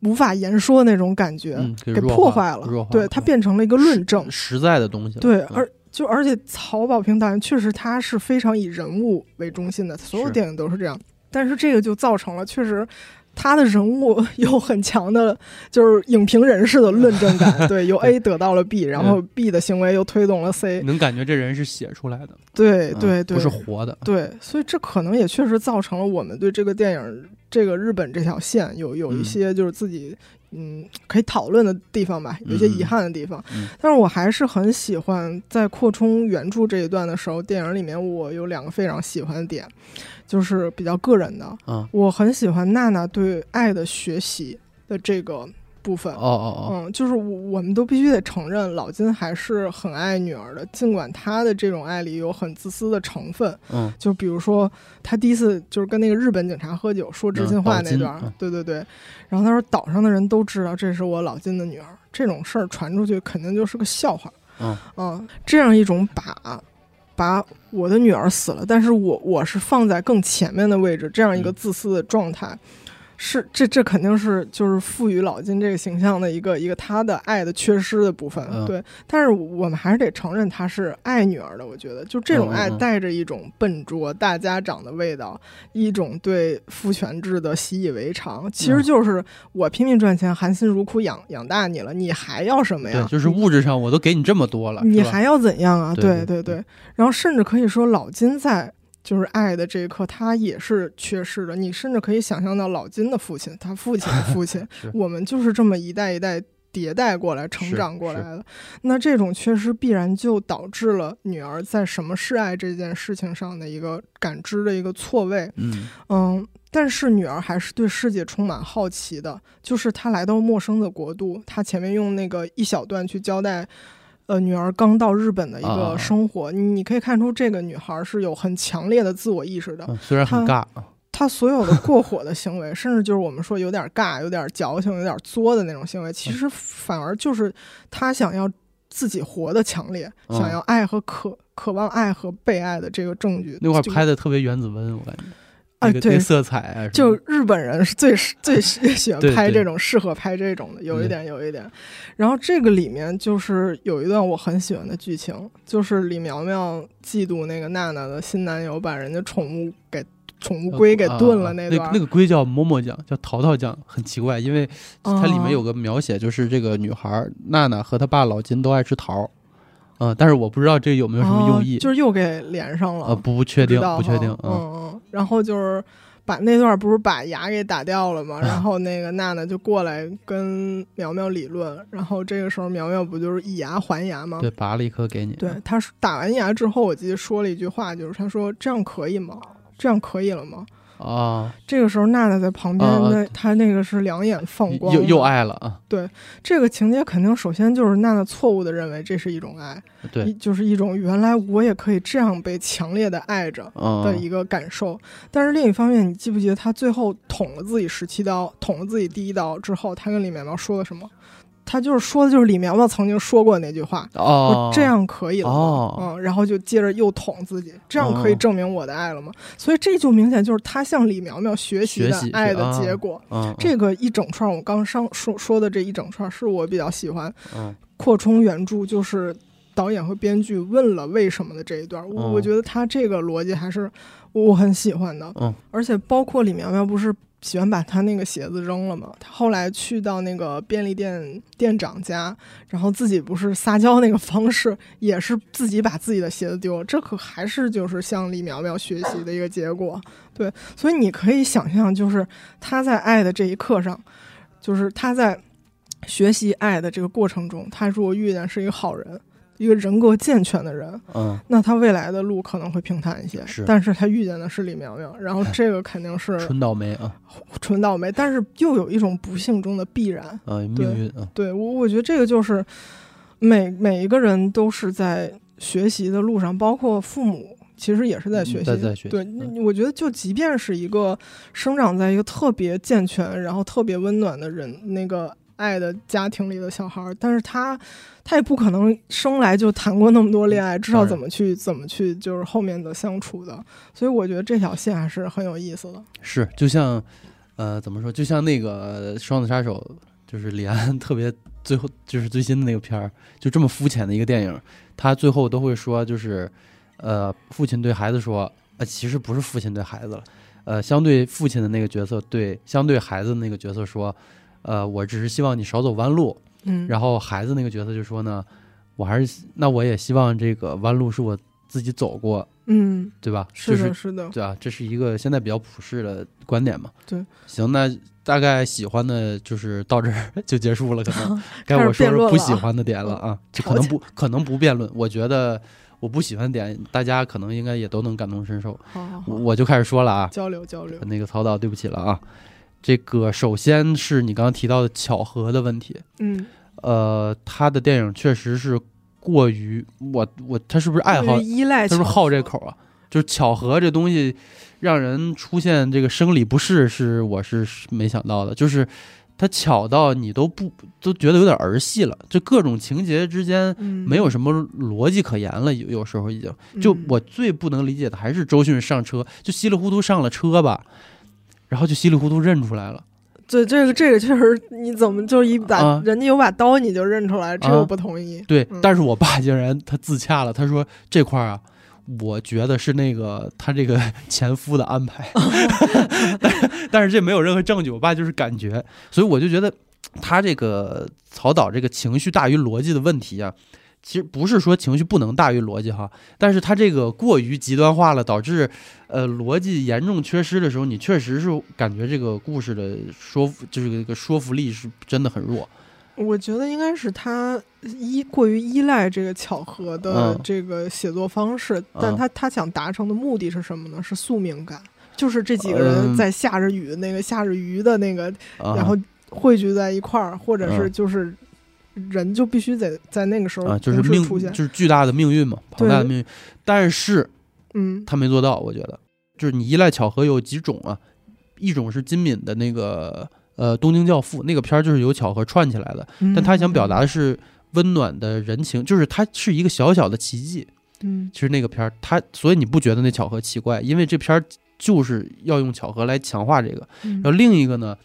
无法言说的那种感觉，给破坏了。对，它变成了一个论证，实在的东西。对，而就而且曹保平导演确实他是非常以人物为中心的，所有电影都是这样。但是这个就造成了确实。他的人物 有很强的，就是影评人士的论证感。对，由 A 得到了 B，然后 B 的行为又推动了 C，能感觉这人是写出来的。对对对，不是活的。对，所以这可能也确实造成了我们对这个电影、这个日本这条线有有一些就是自己嗯可以讨论的地方吧，有些遗憾的地方。但是我还是很喜欢在扩充原著这一段的时候，电影里面我有两个非常喜欢的点。就是比较个人的，嗯，我很喜欢娜娜对爱的学习的这个部分，哦哦哦，嗯，就是我我们都必须得承认，老金还是很爱女儿的，尽管他的这种爱里有很自私的成分，嗯，就比如说他第一次就是跟那个日本警察喝酒说知心话那段，对对对，然后他说岛上的人都知道这是我老金的女儿，这种事儿传出去肯定就是个笑话，嗯。嗯，这样一种把。把我的女儿死了，但是我我是放在更前面的位置，这样一个自私的状态。是，这这肯定是就是赋予老金这个形象的一个一个他的爱的缺失的部分，对。但是我们还是得承认他是爱女儿的。我觉得，就这种爱带着一种笨拙大家长的味道，一种对父权制的习以为常。其实就是我拼命赚钱，含辛茹苦养养大你了，你还要什么呀？对，就是物质上我都给你这么多了，你还要怎样啊？对对对。然后甚至可以说，老金在。就是爱的这一刻，他也是缺失的。你甚至可以想象到老金的父亲，他父亲的父亲，我们就是这么一代一代迭代过来、成长过来的。那这种缺失必然就导致了女儿在什么是爱这件事情上的一个感知的一个错位。嗯嗯，但是女儿还是对世界充满好奇的。就是她来到陌生的国度，她前面用那个一小段去交代。呃，女儿刚到日本的一个生活，你可以看出这个女孩是有很强烈的自我意识的。虽然很尬，她所有的过火的行为，甚至就是我们说有点尬、有点矫情、有点作的那种行为，其实反而就是她想要自己活的强烈，想要爱和渴渴望爱和被爱的这个证据。那块拍的特别原子温，我感觉。啊，对，色彩啊，就日本人是最最喜欢拍这种，适合拍这种的，有一点，有一点。然后这个里面就是有一段我很喜欢的剧情，就是李苗苗嫉妒那个娜娜的新男友把人家宠物给宠物龟给炖了那段。那个龟叫嬷嬷酱，叫淘淘酱，很奇怪，因为它里面有个描写，就是这个女孩娜娜和她爸老金都爱吃桃。嗯，但是我不知道这有没有什么用意，就是又给连上了。呃，不确定，不确定。嗯嗯。然后就是把那段不是把牙给打掉了吗？然后那个娜娜就过来跟苗苗理论，然后这个时候苗苗不就是以牙还牙吗？对，拔了一颗给你。对，他打完牙之后，我记得说了一句话，就是他说：“这样可以吗？这样可以了吗？”啊，这个时候娜娜在旁边，那她那个是两眼放光，又又爱了啊！对，这个情节肯定首先就是娜娜错误的认为这是一种爱，对，就是一种原来我也可以这样被强烈的爱着的一个感受。但是另一方面，你记不记得她最后捅了自己十七刀，捅了自己第一刀之后，她跟李苗苗说了什么？他就是说的，就是李苗苗曾经说过那句话，哦，这样可以了吗？嗯，然后就接着又捅自己，这样可以证明我的爱了吗？所以这就明显就是他向李苗苗学习的爱的结果。这个一整串，我刚上说说的这一整串，是我比较喜欢。扩充原著就是导演和编剧问了为什么的这一段，我我觉得他这个逻辑还是我很喜欢的。嗯，而且包括李苗苗不是。喜欢把他那个鞋子扔了嘛？他后来去到那个便利店店长家，然后自己不是撒娇那个方式，也是自己把自己的鞋子丢了。这可还是就是向李苗苗学习的一个结果。对，所以你可以想象，就是他在爱的这一刻上，就是他在学习爱的这个过程中，他如果遇见是一个好人。一个人格健全的人，嗯，那他未来的路可能会平坦一些。是，但是他遇见的是李苗苗，然后这个肯定是纯倒霉啊，纯倒霉。但是又有一种不幸中的必然啊，命运啊。对我，我觉得这个就是每每一个人都是在学习的路上，包括父母其实也是在学习。对，我觉得就即便是一个生长在一个特别健全，然后特别温暖的人，那个。爱的家庭里的小孩儿，但是他他也不可能生来就谈过那么多恋爱，知道怎么去怎么去就是后面的相处的，所以我觉得这条线还是很有意思的。是，就像呃，怎么说？就像那个《双子杀手》，就是李安特别最后就是最新的那个片儿，就这么肤浅的一个电影，他最后都会说，就是呃，父亲对孩子说，呃，其实不是父亲对孩子了。呃，相对父亲的那个角色对相对孩子的那个角色说，呃，我只是希望你少走弯路。嗯，然后孩子那个角色就说呢，我还是那我也希望这个弯路是我自己走过，嗯，对吧？是的，是的，对啊，这是一个现在比较普世的观点嘛。对，行，那大概喜欢的就是到这儿 就结束了，可能 该我说说不喜欢的点了啊，可能不 可能不辩论，我觉得。我不喜欢点，大家可能应该也都能感同身受。好，我就开始说了啊，交流交流。那个曹导，对不起了啊。这个首先是你刚刚提到的巧合的问题。嗯。呃，他的电影确实是过于我我他是不是爱好依赖？他是不是好这口啊？就是巧合这东西，让人出现这个生理不适，是我是没想到的。就是。他巧到你都不都觉得有点儿戏了，就各种情节之间没有什么逻辑可言了。有有时候已经，就我最不能理解的还是周迅上车就稀里糊涂上了车吧，然后就稀里糊涂认出来了。对，这个这个确实，你怎么就一把人家有把刀你就认出来？这我不同意。对，但是我爸竟然他自洽了，他说这块儿啊。我觉得是那个他这个 前夫的安排，但但是这没有任何证据。我爸就是感觉，所以我就觉得他这个曹导这个情绪大于逻辑的问题啊，其实不是说情绪不能大于逻辑哈，但是他这个过于极端化了，导致呃逻辑严重缺失的时候，你确实是感觉这个故事的说服就是这个说服力是真的很弱。我觉得应该是他依过于依赖这个巧合的这个写作方式，但他他想达成的目的是什么呢？是宿命感，就是这几个人在下着雨，那个下着雨的那个，然后汇聚在一块儿，或者是就是人就必须得在那个时候啊就是命，就是巨大的命运嘛，庞大的命运。但是，嗯，他没做到，我觉得，就是你依赖巧合有几种啊？一种是金敏的那个。呃，东京教父那个片儿就是由巧合串起来的，但他想表达的是温暖的人情，就是它是一个小小的奇迹。嗯，其实那个片儿，它所以你不觉得那巧合奇怪？因为这片儿就是要用巧合来强化这个。然后另一个呢，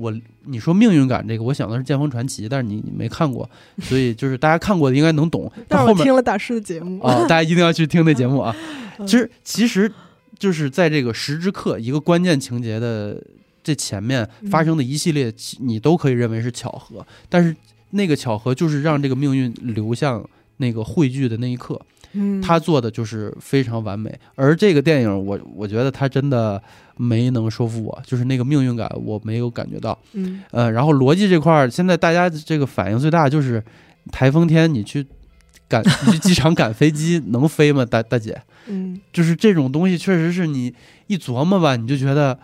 我你说命运感这个，我想的是《剑锋传奇》，但是你你没看过，所以就是大家看过的应该能懂。但后面听了大师的节目啊，大家一定要去听那节目啊。其实其实就是在这个时之刻一个关键情节的。这前面发生的一系列，你都可以认为是巧合，但是那个巧合就是让这个命运流向那个汇聚的那一刻。嗯，他做的就是非常完美。而这个电影，我我觉得他真的没能说服我，就是那个命运感我没有感觉到。嗯，呃，然后逻辑这块儿，现在大家这个反应最大就是台风天你去赶 你去机场赶飞机能飞吗？大大姐，嗯，就是这种东西确实是你一琢磨吧，你就觉得。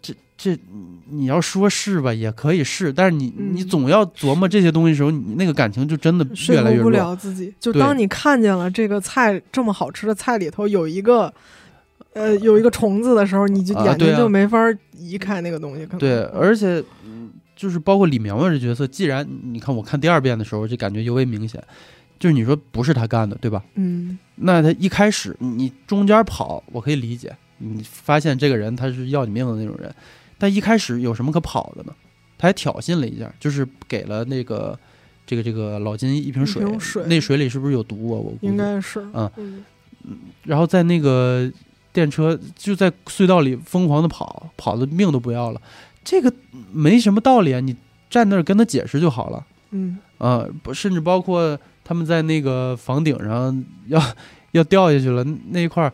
这你要说是吧，也可以是，但是你你总要琢磨这些东西的时候，你那个感情就真的越来越弱。不了自己。就当你看见了这个菜这么好吃的菜里头有一个，呃，有一个虫子的时候，你就眼睛就没法移开那个东西。对，而且就是包括李苗苗这角色，既然你看我看第二遍的时候，这感觉尤为明显，就是你说不是他干的，对吧？嗯。那他一开始你中间跑，我可以理解，你发现这个人他是要你命的那种人。但一开始有什么可跑的呢？他还挑衅了一下，就是给了那个这个这个老金一瓶水，那水里是不是有毒啊？我应该是嗯嗯，然后在那个电车就在隧道里疯狂的跑，跑的命都不要了。这个没什么道理啊！你站那儿跟他解释就好了。嗯啊，甚至包括他们在那个房顶上要要掉下去了那一块儿，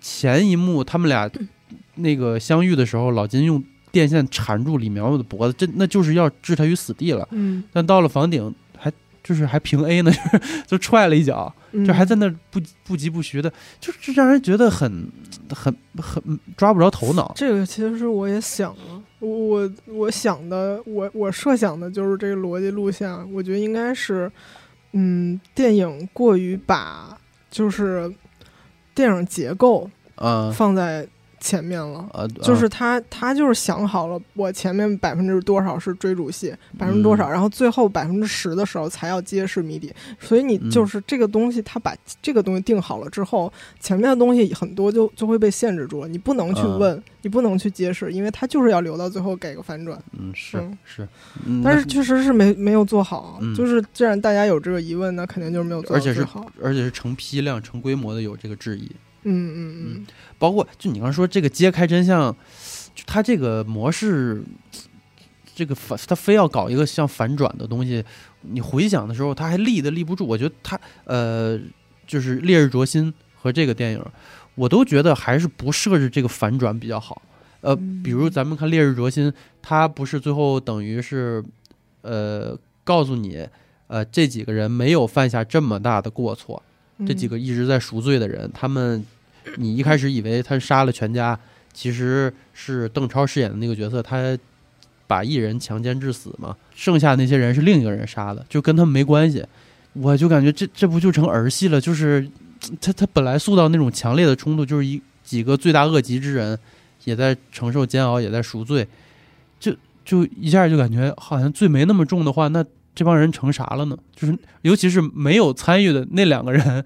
前一幕他们俩 那个相遇的时候，老金用。电线缠住李苗苗的脖子，这那就是要置他于死地了。嗯，但到了房顶，还就是还平 A 呢，就 是就踹了一脚，就还在那不不疾不徐的，就是让人觉得很很很抓不着头脑。这个其实我也想了，我我我想的，我我设想的就是这个逻辑路线。我觉得应该是，嗯，电影过于把就是电影结构啊放在。前面了。呃，就是他，他就是想好了，我前面百分之多少是追逐戏，百分之多少，然后最后百分之十的时候才要揭示谜底。所以你就是这个东西，他把这个东西定好了之后，前面的东西很多就就会被限制住了，你不能去问，你不能去揭示，因为他就是要留到最后给个反转。嗯，是是，但是确实是没没有做好，就是既然大家有这个疑问，那肯定就是没有做好，而且是而且是成批量、成规模的有这个质疑。嗯嗯嗯，包括就你刚说这个揭开真相，就他这个模式，这个反他非要搞一个像反转的东西，你回想的时候他还立的立不住。我觉得他呃，就是《烈日灼心》和这个电影，我都觉得还是不设置这个反转比较好。呃，比如咱们看《烈日灼心》，他不是最后等于是呃告诉你，呃这几个人没有犯下这么大的过错，这几个一直在赎罪的人，他们。你一开始以为他杀了全家，其实是邓超饰演的那个角色，他把一人强奸致死嘛，剩下那些人是另一个人杀的，就跟他们没关系。我就感觉这这不就成儿戏了？就是他他本来塑造那种强烈的冲突，就是一几个罪大恶极之人也在承受煎熬，也在赎罪，就就一下就感觉好像罪没那么重的话，那这帮人成啥了呢？就是尤其是没有参与的那两个人，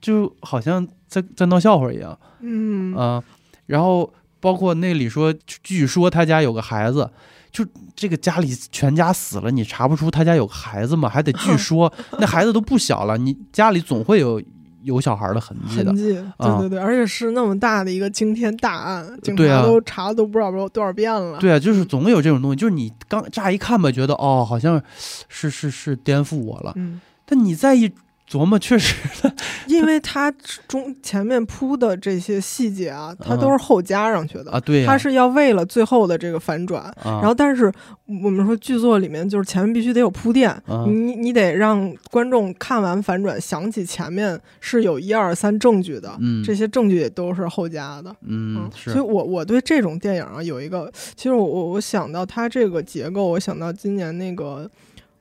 就就好像。在在闹笑话一样，嗯啊，然后包括那里说，据说他家有个孩子，就这个家里全家死了，你查不出他家有个孩子吗？还得据 说那孩子都不小了，你家里总会有有小孩的痕迹的，痕迹，对对对，而且是那么大的一个惊天大案，警察都查了都不知道多少遍了，对啊，就是总有这种东西，就是你刚乍一看吧，觉得哦，好像是是是颠覆我了，嗯，但你再一。琢磨确实，因为他中前面铺的这些细节啊，他都是后加上去的啊。对，他是要为了最后的这个反转。然后，但是我们说剧作里面就是前面必须得有铺垫，你你得让观众看完反转想起前面是有一二三证据的。嗯，这些证据也都是后加的。嗯，所以我我对这种电影啊有一个，其实我我我想到它这个结构，我想到今年那个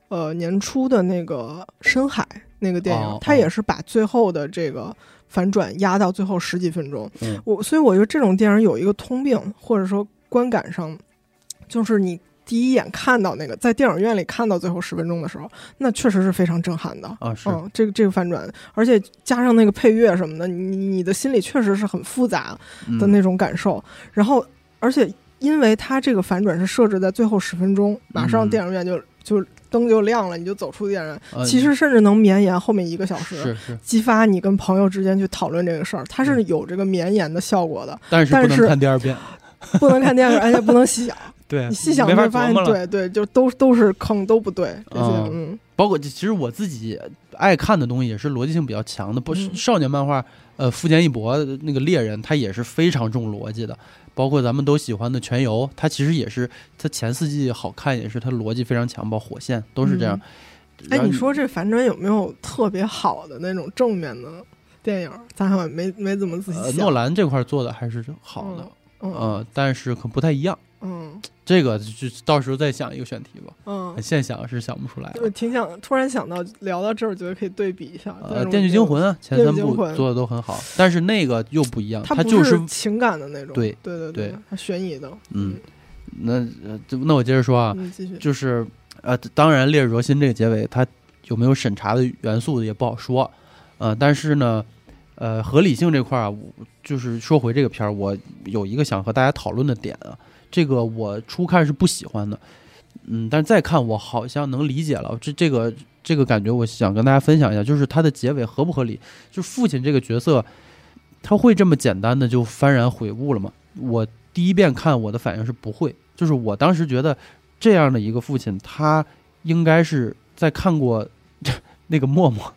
呃年初的那个深海。那个电影，它也是把最后的这个反转压到最后十几分钟。我所以我觉得这种电影有一个通病，或者说观感上，就是你第一眼看到那个在电影院里看到最后十分钟的时候，那确实是非常震撼的啊！是，这个这个反转，而且加上那个配乐什么的，你你的心里确实是很复杂的那种感受。然后，而且因为它这个反转是设置在最后十分钟，马上电影院就就。灯就亮了，你就走出电影院。其实甚至能绵延后面一个小时，是是，激发你跟朋友之间去讨论这个事儿，它是有这个绵延的效果的。但是不能看第二遍，不能看电视，而且不能细想。对，你细想就会发现，对对，就都都是坑，都不对。这些嗯，包括其实我自己爱看的东西也是逻辑性比较强的，不是少年漫画。呃，富坚义博那个猎人，他也是非常重逻辑的。包括咱们都喜欢的《全游》，它其实也是，它前四季好看，也是它逻辑非常强。包括《火线》都是这样。哎，你说这反转有没有特别好的那种正面的电影？咱好像没没怎么仔细想。诺兰这块做的还是好的，嗯，但是可不太一样。嗯，这个就到时候再想一个选题吧。嗯，现想是想不出来。我挺想，突然想到聊到这儿，觉得可以对比一下。呃，《电锯惊魂》啊，前三部做的都很好，但是那个又不一样，它就是情感的那种。对对对对，它悬疑的。嗯，那那我接着说啊。就是呃，当然《烈日灼心》这个结尾，它有没有审查的元素也不好说。呃，但是呢，呃，合理性这块儿，就是说回这个片儿，我有一个想和大家讨论的点啊。这个我初看是不喜欢的，嗯，但是再看我好像能理解了。这这个这个感觉，我想跟大家分享一下，就是它的结尾合不合理？就父亲这个角色，他会这么简单的就幡然悔悟了吗？我第一遍看我的反应是不会，就是我当时觉得这样的一个父亲，他应该是在看过 那个默默，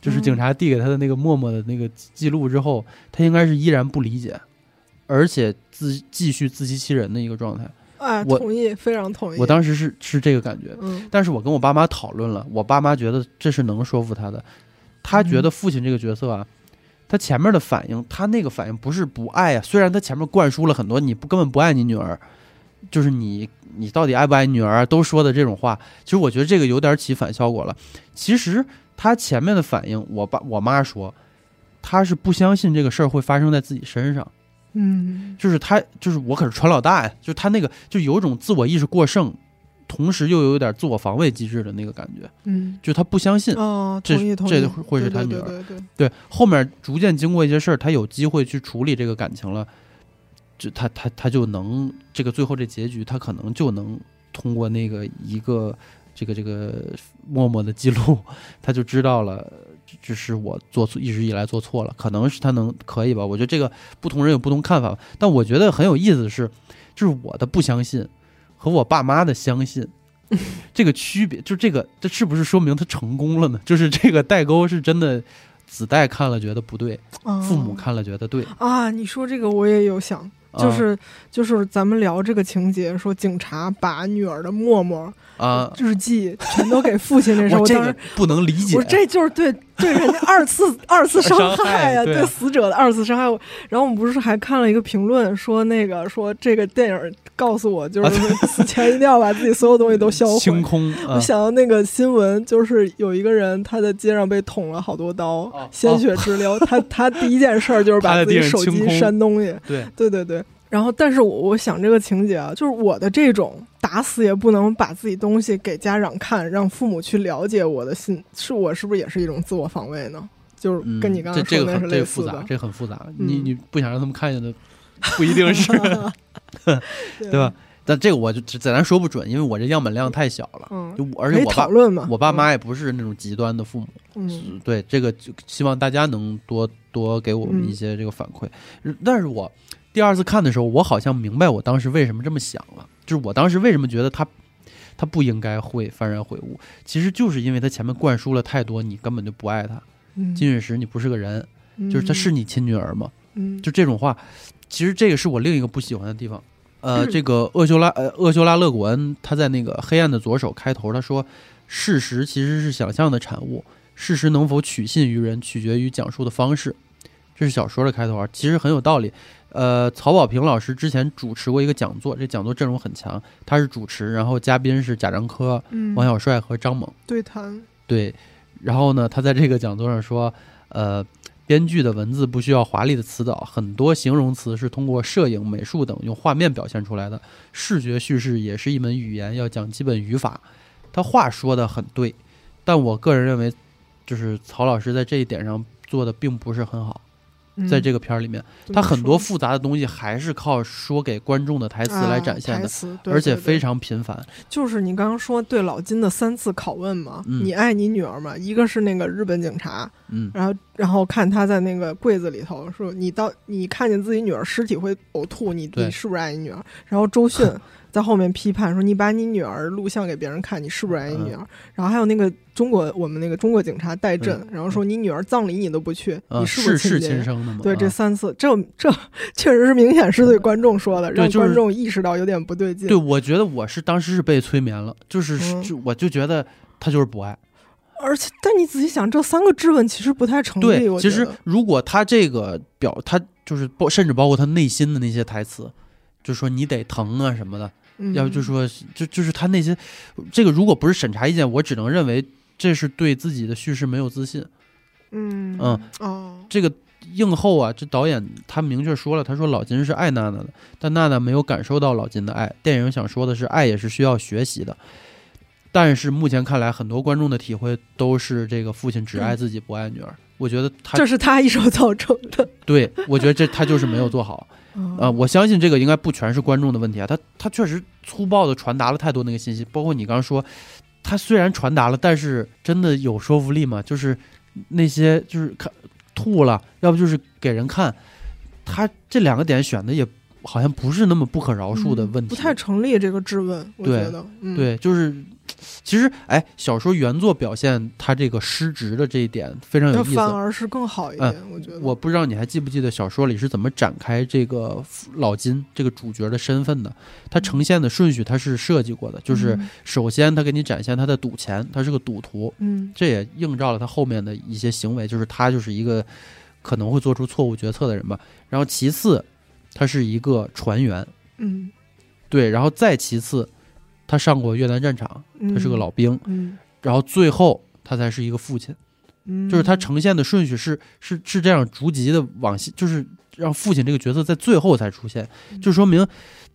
就是警察递给他的那个默默的那个记录之后，他应该是依然不理解。而且自继续自欺欺人的一个状态，啊，同意，非常同意。我当时是是这个感觉，嗯，但是我跟我爸妈讨论了，我爸妈觉得这是能说服他的，他觉得父亲这个角色啊，他前面的反应，他那个反应不是不爱啊，虽然他前面灌输了很多你不根本不爱你女儿，就是你你到底爱不爱女儿都说的这种话，其实我觉得这个有点起反效果了。其实他前面的反应，我爸我妈说，他是不相信这个事儿会发生在自己身上。嗯，就是他就是我可是船老大呀，就他那个就有一种自我意识过剩，同时又有点自我防卫机制的那个感觉，嗯，就他不相信。哦，这这会是他女儿。对对对。对对对，后面逐渐经过一些事儿，他有机会去处理这个感情了，就他他他就能这个最后这结局，他可能就能通过那个一个这个这个默默的记录，他就知道了，这是我做错，一直以来做错了，可能是他能可以吧？我觉得这个不同人有不同看法，但我觉得很有意思的是，就是我的不相信和我爸妈的相信。这个区别，就这个，这是不是说明他成功了呢？就是这个代沟是真的，子代看了觉得不对，哦父母看了觉得对，啊，你说这个我也有想，就啊是就是咱们聊这个情节，说警察把女儿的陌陌啊，日记全都给父亲那时候，我这个我当时不能理解我，这就是对 对人家二次二次伤害呀、对对死者的二次伤害。然后我们不是还看了一个评论，说那个说这个电影告诉我，就是 死前一定要把自己所有东西都销毁。清空啊，我想到那个新闻，就是有一个人他在街上被捅了好多刀，哦鲜血直流。他他第一件事儿就是把自己手机删东西。对，对对对。然后，但是我我想这个情节啊，就是我的这种打死也不能把自己东西给家长看，让父母去了解我的心，是我是不是也是一种自我防卫呢？就是嗯，跟你刚这刚说的那是这个很这类似的个复杂，，这个很复杂，你嗯你不想让他们看见的，不一定是，对 对吧？？但这个我就只咱说不准，因为我这样本量太小了，嗯，就而且我论嘛。我爸妈也不是那种极端的父母，嗯，对这个就希望大家能多多给我们嗯一些这个反馈。但是我第二次看的时候，我好像明白我当时为什么这么想了，就是我当时为什么觉得他他不应该会幡然悔悟，其实就是因为他前面灌输了太多你根本就不爱他，嗯金陨石你不是个人，就是他是你亲女儿吗？嗯，就这种话，其实这个是我另一个不喜欢的地方。呃，这个厄修拉呃厄修拉勒古恩他在那个《黑暗的左手》开头他说，事实其实是想象的产物，事实能否取信于人，取决于讲述的方式。这是小说的开头啊，其实很有道理。呃，曹保平老师之前主持过一个讲座，这讲座阵容很强，他是主持，然后嘉宾是贾樟柯、嗯王小帅和张猛。对谈，对，然后呢，他在这个讲座上说，呃，编剧的文字不需要华丽的词藻，很多形容词是通过摄影、美术等用画面表现出来的。视觉叙事也是一门语言，要讲基本语法。他话说的很对，但我个人认为，就是曹老师在这一点上做的并不是很好。在这个个片儿里面，他很多复杂的东西还是靠说给观众的台词来展现的，而且非常频繁。就是你刚刚说对老金的三次拷问嘛，嗯你爱你女儿吗？一个是那个日本警察，嗯，然后然后看他在那个柜子里头说你到你看见自己女儿尸体会呕吐，你对你是不是爱你女儿？然后周迅 在后面批判说你把你女儿录像给别人看，你是不是爱你女儿？然后还有那个中国我们那个中国警察戴震，然后说你女儿葬礼你都不去，啊，你是不是是亲生的吗？对，啊这三次，这这 确实是明显是对观众说的，让就是观众意识到有点不对劲。对，我觉得我是当时是被催眠了，就是嗯就我就觉得他就是不爱。而且，但你仔细想，这三个质问其实不太成立。对，其实如果他这个表，他就是包，甚至包括他内心的那些台词，就说你得疼啊什么的，嗯要不就说就就是他那些，这个如果不是审查意见，我只能认为这是对自己的叙事没有自信。嗯嗯哦，这个映后啊，这导演他明确说了，他说老金是爱娜娜的，但娜娜没有感受到老金的爱。电影想说的是，爱也是需要学习的。但是目前看来，很多观众的体会都是这个父亲只爱自己不爱女儿。我觉得他这是他一手造成的。对我觉得这他就是没有做好。啊、啊我相信这个应该不全是观众的问题啊，他他确实粗暴的传达了太多那个信息，包括你刚刚说，他虽然传达了，但是真的有说服力吗？就是那些就是看吐了，要不就是给人看，他这两个点选的也好像不是那么不可饶恕的问题，不太成立这个质问，我对觉得，嗯、对，就是其实哎，小说原作表现他这个失职的这一点非常有意思。反而是更好一点，我觉得。我不知道你还记不记得小说里是怎么展开这个老金这个主角的身份的？他呈现的顺序他是设计过的，就是嗯首先他给你展现他的赌钱，他是个赌徒，嗯这也映照了他后面的一些行为，就是他就是一个可能会做出错误决策的人吧。然后其次，他是一个船员，嗯对，然后再其次，他上过越南战场，嗯，他是个老兵，嗯。然后最后他才是一个父亲。嗯，就是他呈现的顺序是是是这样逐级的往下，就是让父亲这个角色在最后才出现，嗯。就说明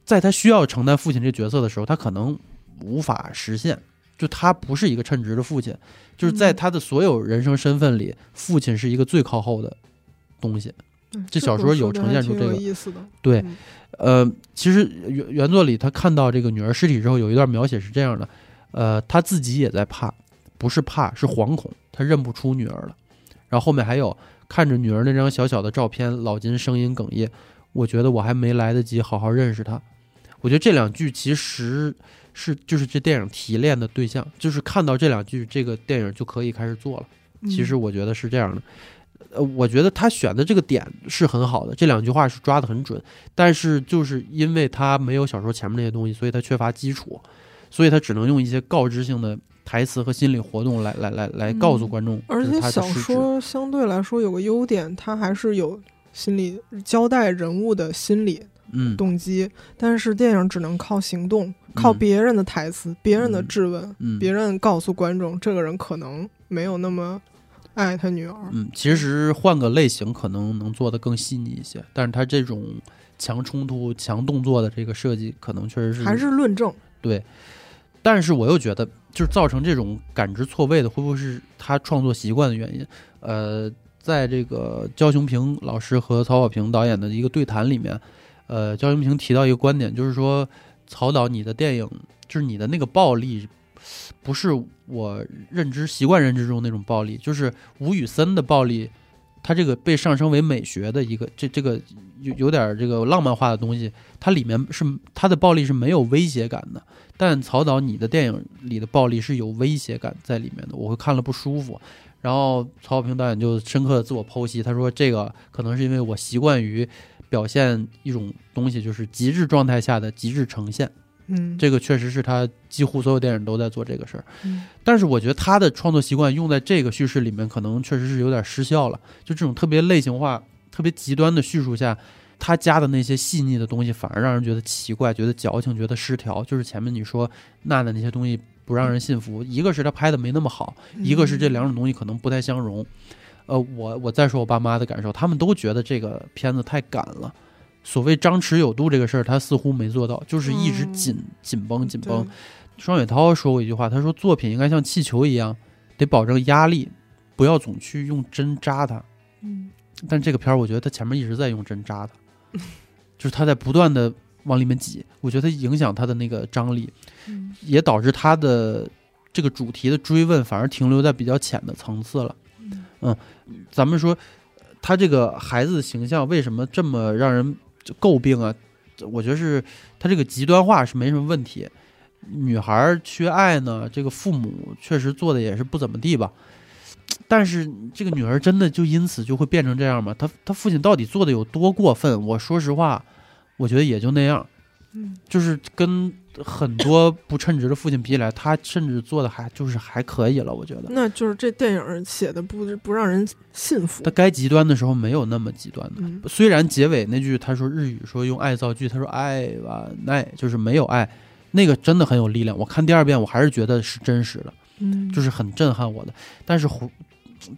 在他需要承担父亲这个角色的时候，他可能无法实现，就他不是一个称职的父亲，就是在嗯他的所有人生身份里，父亲是一个最靠后的东西。嗯这小说有呈现出这个对嗯呃，其实原原作里他看到这个女儿尸体之后，有一段描写是这样的，呃，他自己也在怕，不是怕，是惶恐，他认不出女儿了。然后后面还有看着女儿那张小小的照片，老金声音哽咽，我觉得我还没来得及好好认识她。我觉得这两句其实是就是这电影提炼的对象，就是看到这两句，这个电影就可以开始做了。其实嗯我觉得是这样的，呃，我觉得他选的这个点是很好的，这两句话是抓得很准，但是就是因为他没有小说前面那些东西，所以他缺乏基础，所以他只能用一些告知性的台词和心理活动来来来来告诉嗯观众，而且小。说相对来说有个优点，它还是有心理交代人物的心理嗯，动机，但是电影只能靠行动，靠嗯别人的台词、别人的嗯质问、嗯别人告诉观众，这个人可能没有那么爱他女儿。嗯，其实换个类型可能能做的更细腻一些，但是他这种强冲突、强动作的这个设计，可能确实是还是论证，对，但是我又觉得，就是造成这种感知错位的，会不会是他创作习惯的原因？呃，在这个焦雄平老师和曹保平导演的一个对谈里面，呃，焦雄平提到一个观点，就是说，曹导你的电影，就是你的那个暴力，不是我认知习惯认知中那种暴力，就是吴宇森的暴力。他这个被上升为美学的一个这这个有有点这个浪漫化的东西，它里面是他的暴力是没有威胁感的，但曹导你的电影里的暴力是有威胁感在里面的，我会看了不舒服。然后曹保平导演就深刻的自我剖析，他说这个可能是因为我习惯于表现一种东西，就是极致状态下的极致呈现。嗯，这个确实是他几乎所有电影都在做这个事儿。嗯但是我觉得他的创作习惯用在这个叙事里面，可能确实是有点失效了。就这种特别类型化、特别极端的叙述下，他加的那些细腻的东西，反而让人觉得奇怪、觉得矫情、觉得失调。就是前面你说娜娜那些东西不让人信服，一个是他拍的没那么好，一个是这两种东西可能不太相容。呃，我我再说我爸妈的感受，他们都觉得这个片子太赶了。所谓张弛有度这个事儿，他似乎没做到，就是一直嗯紧紧绷紧绷。双雪涛说过一句话，他说作品应该像气球一样，得保证压力，不要总去用针扎它。嗯但这个片儿，我觉得他前面一直在用针扎它，就是他在不断的往里面挤，我觉得影响他的那个张力，嗯也导致他的这个主题的追问反而停留在比较浅的层次了。嗯咱们说，他这个孩子的形象为什么这么让人诟病啊？我觉得是他这个极端化是没什么问题。女孩缺爱呢，这个父母确实做的也是不怎么地吧。但是这个女儿真的就因此就会变成这样吗？她她父亲到底做的有多过分？我说实话，我觉得也就那样。嗯就是跟很多不称职的父亲比起来，他甚至做的还就是还可以了。我觉得那就是这电影写的不不让人信服他。该极端的时候没有那么极端的。嗯虽然结尾那句他说日语说用爱造句，他说爱吧爱就是没有爱，那个真的很有力量。我看第二遍我还是觉得是真实的，嗯，就是很震撼我的。但是胡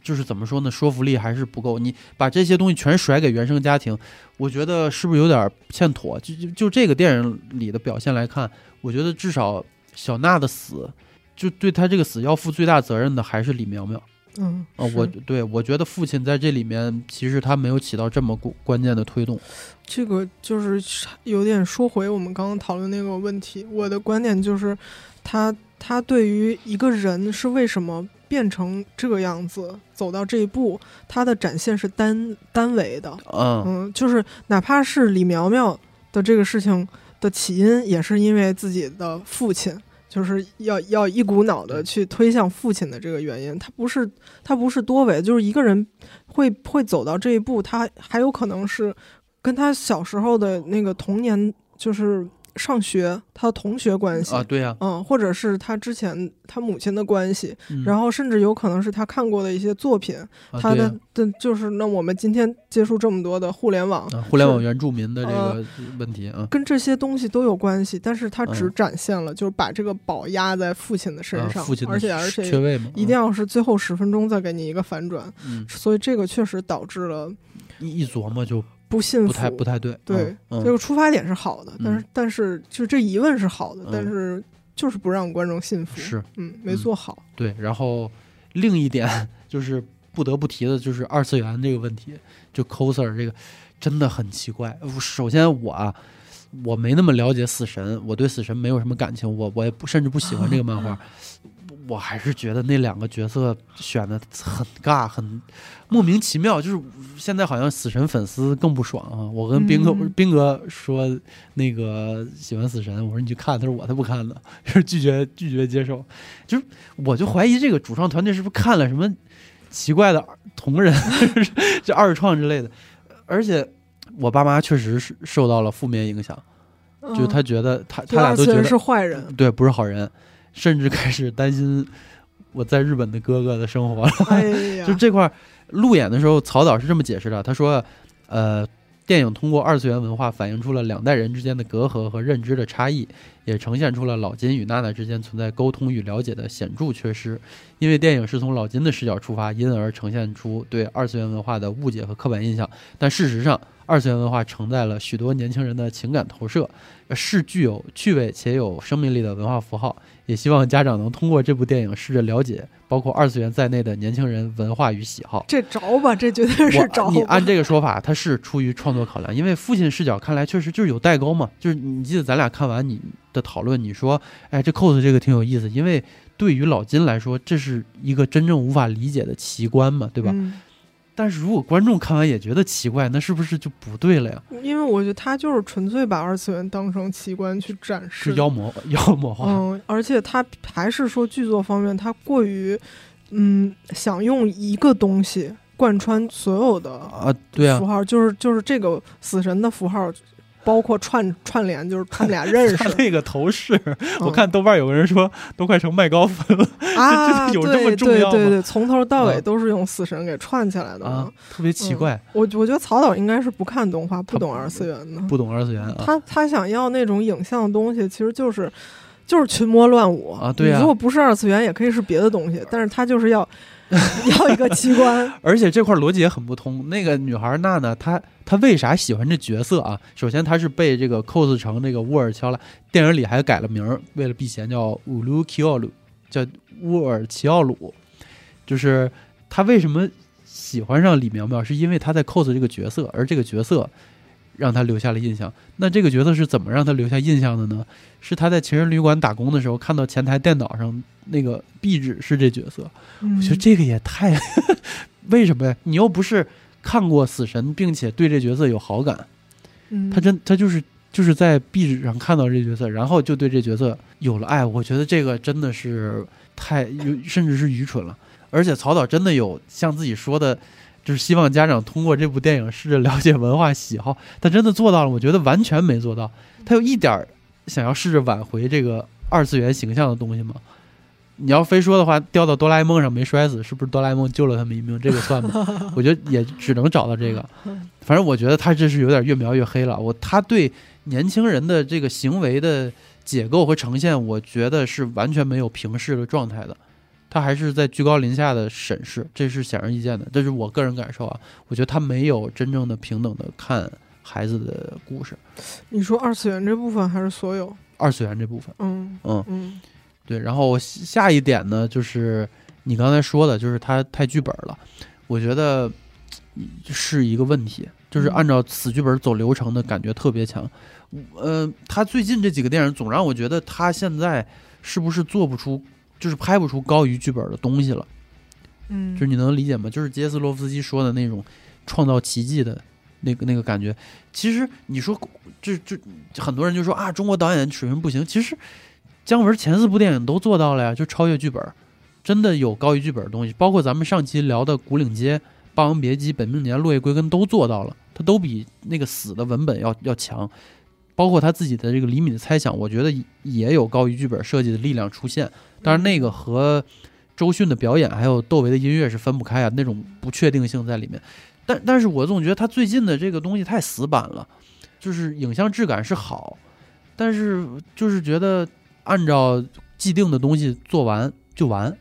就是怎么说呢，说服力还是不够。你把这些东西全甩给原生家庭，我觉得是不是有点欠妥？就就就这个电影里的表现来看，我觉得至少小娜的死，就对她这个死要负最大责任的还是李苗苗。嗯啊、我对我觉得父亲在这里面其实他没有起到这么关关键的推动。这个就是有点说回我们刚刚讨论那个问题。我的观点就是，他他对于一个人是为什么变成这个样子，走到这一步，他的展现是单单维的。嗯嗯，就是哪怕是李苗苗的这个事情的起因，也是因为自己的父亲。就是要要一股脑的去推向父亲的这个原因，他不是他不是多维，就是一个人会会走到这一步，他还有可能是跟他小时候的那个童年就是上学，他的同学关系。啊，对呀，嗯，或者是他之前他母亲的关系，嗯。然后甚至有可能是他看过的一些作品，啊他的的就是那我们今天接触这么多的互联网，啊互联网原住民的这呃个问题啊，跟这些东西都有关系，但是他只嗯展现了，就是把这个宝压在父亲的身啊上，父亲而且而且缺位嘛，一定要是最后十分钟再给你一个反转，嗯。所以这个确实导致了一一琢磨就不信不太。不太对，对，嗯这个出发点是好的，但是嗯但是就这疑问是好的，嗯。但是就是不让观众信服，是。嗯，没嗯做好，对，然后另一点就是不得不提的就是二次元这个问题，就 coser 这个真的很奇怪。首先我啊，我没那么了解死神，我对死神没有什么感情，我我也不甚至不喜欢这个漫画，我还是觉得那两个角色选的很尬，很莫名其妙。就是现在好像死神粉丝更不爽啊！我跟斌哥、嗯斌哥说那个喜欢死神，我说你去看，他说我才不看呢，就是拒绝拒绝接受。就是我就怀疑这个主创团队是不是看了什么奇怪的同人，这二创之类的。而且我爸妈确实是受到了负面影响，就是他嗯觉得他他俩都觉得是坏人，对不是好人，甚至开始担心我在日本的哥哥的生活了。哎，就这块儿路演的时候，曹导是这么解释的，他说，呃。电影通过二次元文化反映出了两代人之间的隔阂和认知的差异，也呈现出了老金与娜娜之间存在沟通与了解的显著缺失。因为电影是从老金的视角出发，因而呈现出对二次元文化的误解和刻板印象。但事实上，二次元文化承载了许多年轻人的情感投射，呃是具有趣味且有生命力的文化符号。也希望家长能通过这部电影试着了解包括二次元在内的年轻人文化与喜好。这着吧，这绝对是着你按这个说法，他是出于创作考量，因为父亲视角看来确实就是有代沟嘛。就是你记得咱俩看完你的讨论，你说，哎，这 cos 这个挺有意思，因为对于老金来说，这是一个真正无法理解的奇观嘛，对吧？嗯但是如果观众看完也觉得奇怪，那是不是就不对了呀？因为我觉得他就是纯粹把二次元当成奇观去展示是，妖魔 妖魔化，嗯，而且他还是说剧作方面，他过于嗯想用一个东西贯穿所有的啊，对啊符，号，就是就是这个死神的符号，包括串串联，就是他们俩认识 他那个头饰，我嗯看豆瓣有个人说都快成麦高芬了啊，有这么重要吗对对对，从头到尾啊都是用死神给串起来的啊。，特别奇怪，我我觉得曹导应该是不看动画，不懂二次元的。不懂二次元啊。他他想要那种影像的东西，其实就是就是群魔乱舞啊对啊如果不是二次元，也可以是别的东西，但是他就是要 要一个器官。而且这块逻辑也很不通。那个女孩娜娜，她她为啥喜欢这角色啊？首先，她是被这个 cos 成这个乌尔乔拉，电影里还改了名儿，为了避嫌叫乌鲁奇奥鲁，叫乌尔齐奥鲁。就是她为什么喜欢上李苗苗，是因为她在 cos 这个角色，而这个角色让他留下了印象。那这个角色是怎么让他留下印象的呢？是他在情人旅馆打工的时候，看到前台电脑上那个壁纸是这角色。我我觉得这个也太，为什么呀？你又不是看过《死神》，并且对这角色有好感，嗯他真他就是就是在壁纸上看到这角色，然后就对这角色有了爱。我觉得这个真的是太，甚至是愚蠢了。而且曹导真的有像自己说的，就是希望家长通过这部电影试着了解文化喜好，他真的做到了。我觉得完全没做到，他有一点儿想要试着挽回这个二次元形象的东西吗？你要非说的话，掉到哆啦 A 梦上没摔死，是不是哆啦 A 梦救了他们一命？这个算吗？我觉得也只能找到这个。反正我觉得他这是有点越描越黑了。我他对年轻人的这个行为的解构和呈现，我觉得是完全没有平视的状态的。他还是在居高临下的审视，这是显而易见的。这是我个人感受啊。我觉得他没有真正的平等的看孩子的故事，你说二次元这部分还是所有？二次元这部分。嗯嗯，嗯对，然后下一点呢，就是你刚才说的，就是他太剧本了，我觉得嗯是一个问题，就是按照死剧本走流程的感觉特别强。呃，他最近这几个电影总让我觉得他现在是不是做不出，就是拍不出高于剧本的东西了。嗯，就是你能理解吗？就是杰斯洛夫斯基说的那种创造奇迹的那个那个感觉。其实你说就就很多人就说啊，中国导演水平不行。其实姜文前四部电影都做到了呀，就超越剧本，真的有高于剧本的东西。包括咱们上期聊的《古岭街》《霸王别姬》《本命年》《落叶归根》都做到了，它都比那个死的文本要要强。包括他自己的这个厘米的猜想，我觉得也有高于剧本设计的力量出现。当然，那个和周迅的表演还有窦唯的音乐是分不开啊，那种不确定性在里面。但但是我总觉得他最近的这个东西太死板了，就是影像质感是好，但是就是觉得按照既定的东西做完就完，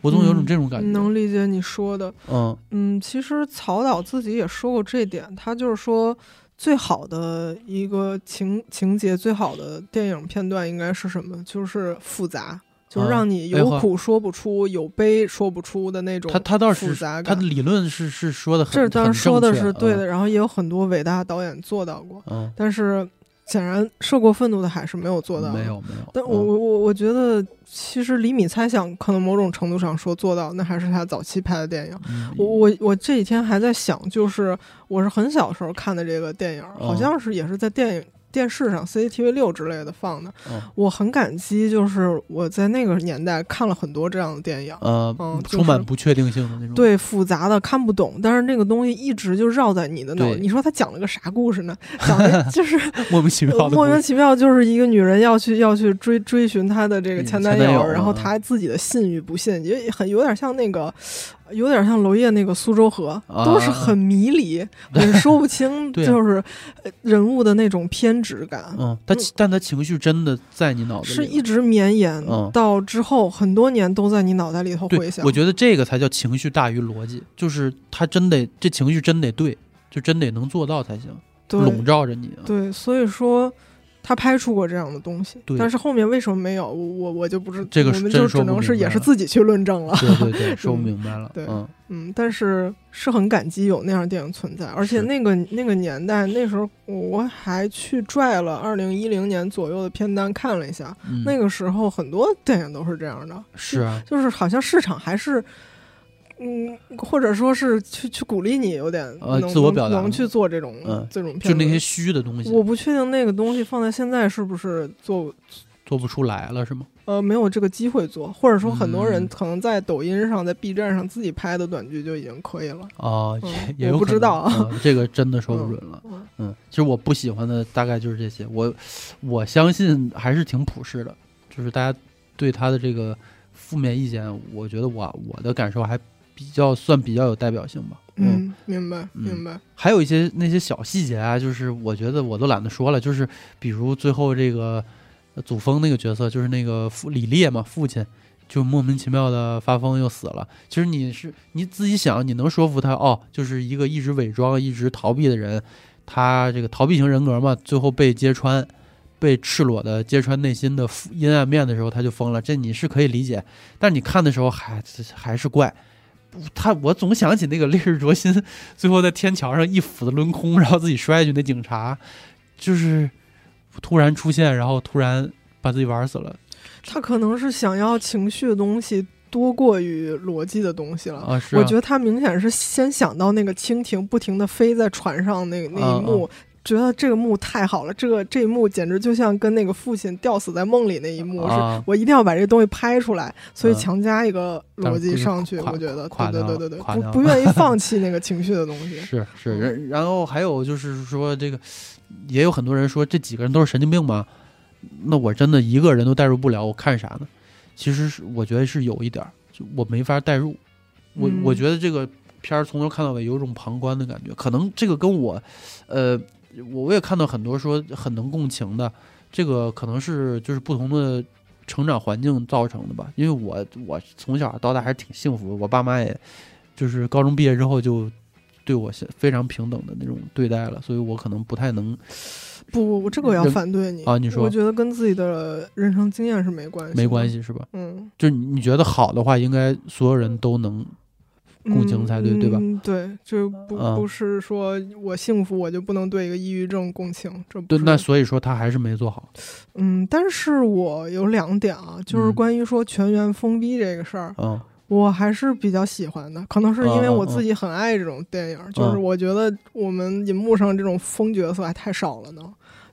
我总有种这种感觉。能理解你说的，嗯嗯，其实曹导自己也说过这点，他就是说最好的一个情情节，最好的电影片段应该是什么？就是复杂。就是让你有苦说不出，有悲说不出的那种。他他倒是复杂他的理论是是说的很这当然说的是对的，然后也有很多伟大导演做到过。嗯，但是显然受过愤怒的海是没有做到，没有没有。但我我我我觉得，其实李米猜想可能某种程度上说做到，那还是他早期拍的电影。我我我这几天还在想，就是我是很小时候看的这个电影，好像是也是在电影。电视上 CCTV 六之类的放的，我很感激，就是我在那个年代看了很多这样的电影，呃，充满不确定性的那种，对，复杂的看不懂，但是那个东西一直就绕在你的脑。你说他讲了个啥故事呢？讲的就是 莫名其妙，莫名其妙，就是一个女人要去要去追追寻她的这个前男友，然后她自己的信与不信，也很有点像那个。有点像娄烨那个苏州河，都是很迷离，很说不清，就是人物的那种偏执感。嗯，他但他情绪真的在你脑子里，是一直绵延到之后很多年都在你脑袋里头回响。我觉得这个才叫情绪大于逻辑，就是他真得这情绪真得对，就真得能做到才行，笼罩着你。啊对，所以说。他拍出过这样的东西，但是后面为什么没有？我我就不知这个，我们就只能是也是自己去论证了。对对对，说不明白了。对，嗯嗯，但是是很感激有那样电影存在，而且那个那个年代，那时候我还去拽了二零一零年左右的片单看了一下，那个时候很多电影都是这样的，是啊，就是好像市场还是。嗯，或者说是去去鼓励你，有点呃自我表达，能去做这种嗯这种片，就那些虚的东西。我不确定那个东西放在现在是不是做做不出来了，是吗？呃，没有这个机会做，或者说很多人可能在抖音上、在 B 站上自己拍的短剧就已经可以了。哦，也 有不知道啊，这个真的说不准了。嗯，其实我不喜欢的大概就是这些。我我相信还是挺普世的，就是大家对他的这个负面意见，我觉得我我的感受还。比较算比较有代表性吧。嗯，明白明白。还有一些那些小细节啊，就是我觉得我都懒得说了。就是比如最后这个祖峰那个角色，就是那个父李烈嘛，父亲就莫名其妙的发疯又死了。其实你是你自己想，你能说服他哦，就是一个一直伪装、一直逃避的人，他这个逃避型人格嘛，最后被揭穿，被赤裸的揭穿内心的阴暗面的时候，他就疯了。这你是可以理解，但你看的时候还还是怪。他，我总想起那个烈日灼心，最后在天桥上一斧子抡空，然后自己摔下去那警察，就是突然出现，然后突然把自己玩死了。他可能是想要情绪的东西多过于逻辑的东西了。啊，是。我觉得他明显是先想到那个蜻蜓不停的飞在船上那那一幕。觉得这个幕太好了，这个这一幕简直就像跟那个父亲吊死在梦里那一幕，是我一定要把这东西拍出来，所以强加一个逻辑上去。我觉得，对对对对对，不不愿意放弃那个情绪的东西。是 是，然然后还有就是说，这个也有很多人说这几个人都是神经病吗？那我真的一个人都代入不了，我看啥呢？其实是我觉得是有一点，就我没法代入。我我觉得这个片儿从头看到尾有种旁观的感觉，可能这个跟我，呃。我我也看到很多说很能共情的，这个可能是就是不同的成长环境造成的吧。因为我我从小到大还是挺幸福，我爸妈也就是高中毕业之后就对我非常平等的那种对待了，所以我可能不太能。不不不，这个我要反对你啊！你说，我觉得跟自己的人生经验是没关系，没关系是吧？嗯，就是你觉得好的话，应该所有人都能。共情才对，对吧？对，就不不是说我幸福，我就不能对一个抑郁症共情。这对，那所以说他还是没做好。嗯，但是我有两点啊，就是关于说全员封闭这个事儿，嗯，我还是比较喜欢的。可能是因为我自己很爱这种电影，就是我觉得我们银幕上这种疯角色还太少了呢。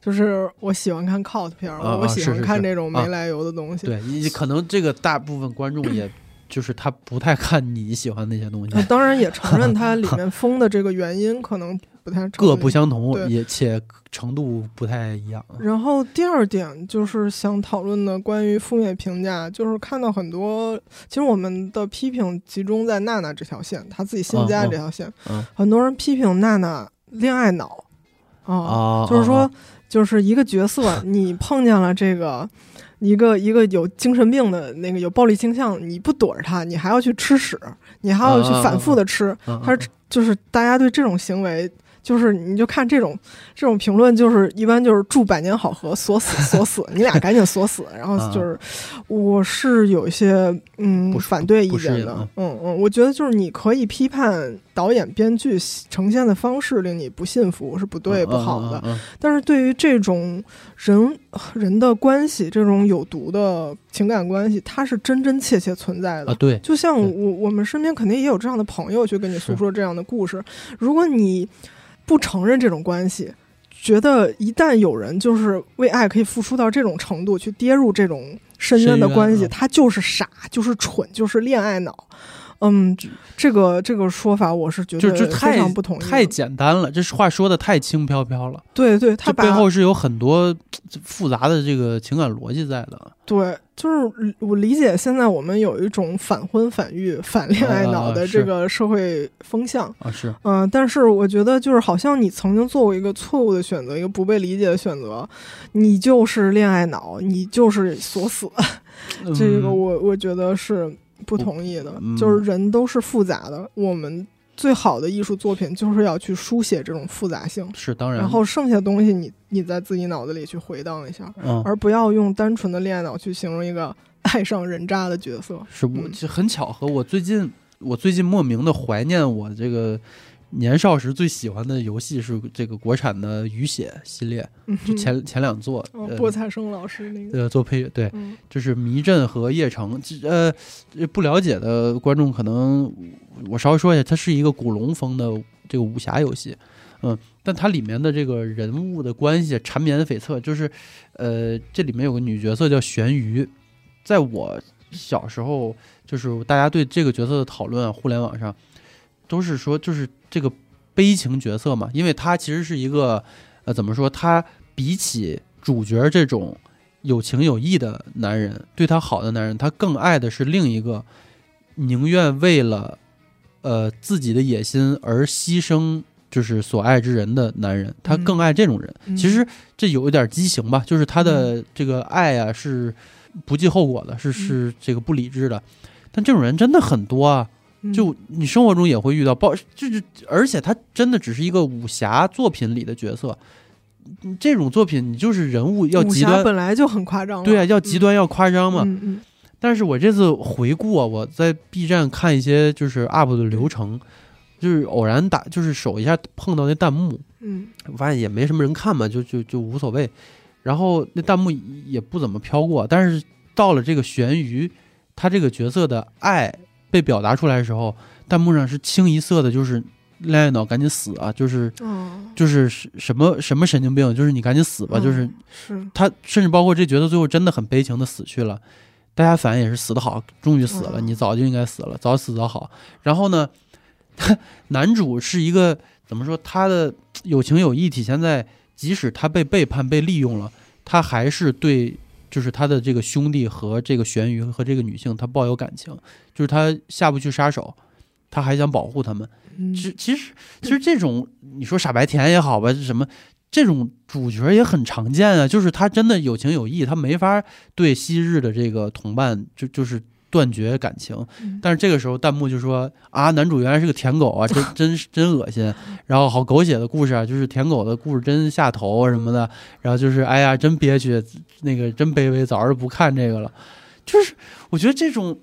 就是我喜欢看 cult 片，我喜欢看这种没来由的东西。对你，可能这个大部分观众也。就是他不太看你喜欢那些东西，当然也承认它里面 封的这个原因可能不太各不相同，也且程度不太一样。然后第二点就是想讨论的关于负面评价，就是看到很多，其实我们的批评集中在娜娜这条线，她自己新加的这条线，嗯很多人批评娜娜恋爱脑啊，啊，就是说啊，就是一个角色，你碰见了这个。一个一个有精神病的那个有暴力倾向，你不躲着他，你还要去吃屎，你还要去反复的吃，啊他是就是大家对这种行为，就是你就看这种这种评论，就是一般就是祝百年好合，锁死锁死，你俩赶紧锁死。然后就是，我是有一些嗯反对意见的嗯嗯，我觉得就是你可以批判导演编剧呈现的方式令你不信服是不对不好的，嗯，嗯但是对于这种人人的关系，这种有毒的情感关系，它是真真切切存在的嗯啊，。对，就像我我们身边肯定也有这样的朋友去跟你诉说这样的故事。如果你不承认这种关系，觉得一旦有人就是为爱可以付出到这种程度，去跌入这种深渊的关系，嗯他就是傻，就是蠢，就是恋爱脑。嗯，这个这个说法我是觉得就不同。太简单了，这话说的太轻飘飘了，对对，他背后是有很多复杂的这个情感逻辑在的。对，就是我理解现在我们有一种反婚反育、反恋爱脑的这个社会风向。啊，是，嗯、但是我觉得就是好像你曾经做过一个错误的选择，一个不被理解的选择，你就是恋爱脑，你就是锁死。这个嗯我我觉得是不同意的，嗯。就是人都是复杂的，我们最好的艺术作品就是要去书写这种复杂性，是当然，然后剩下的东西你你在自己脑子里去回荡一下，嗯，而不要用单纯的恋爱脑去形容一个爱上人渣的角色。是我嗯很巧合，我最近我最近莫名的怀念我这个年少时最喜欢的游戏是这个国产的雨血系列，嗯就前前两座，哦，呃菠菜生老师那个，呃做配乐，对，嗯。就是迷阵和夜城，这呃不了解的观众可能我稍微说一下，它是一个古龙风的这个武侠游戏，嗯，但它里面的这个人物的关系缠绵悱恻，就是呃这里面有个女角色叫玄鱼，在我小时候就是大家对这个角色的讨论啊，互联网上都是说就是这个悲情角色嘛，因为他其实是一个呃怎么说，他比起主角这种有情有义的男人，对他好的男人，他更爱的是另一个宁愿为了呃自己的野心而牺牲。就是所爱之人的男人，他更爱这种人。嗯其实这有一点畸形吧，就是他的这个爱啊是不计后果的，是是这个不理智的。但这种人真的很多啊，嗯就你生活中也会遇到，包就是而且他真的只是一个武侠作品里的角色。嗯这种作品，你就是人物要极端，本来就很夸张，对啊，要极端要夸张嘛。嗯嗯但是我这次回顾啊，我在 B 站看一些就是 UP 的流程，就是偶然打，就是手一下碰到那弹幕，嗯我发现也没什么人看嘛，就就就无所谓。然后那弹幕也不怎么飘过，但是到了这个玄鱼，他这个角色的爱被表达出来的时候，弹幕上是清一色的，就是恋爱脑赶紧死啊，就是哦，就是什么什么神经病，就是你赶紧死吧，嗯就是是他甚至包括这角色最后真的很悲情的死去了，大家反应也是死得好，终于死了，哦你早就应该死了，早死早好。然后呢，男主是一个怎么说？他的有情有义体现在，即使他被背叛、被利用了，他还是对就是他的这个兄弟和这个玄鱼和这个女性，他抱有感情，就是他下不去杀手，他还想保护他们。嗯其其实其实这种你说傻白甜也好吧，是什么这种主角也很常见啊，就是他真的有情有义，他没法对昔日的这个同伴就就是断绝感情。嗯但是这个时候弹幕就说啊，男主原来是个舔狗啊，真 真真恶心，然后好狗血的故事啊，就是舔狗的故事真下头啊什么的，然后就是哎呀真憋屈，那个真卑微，早知不看这个了。就是我觉得这种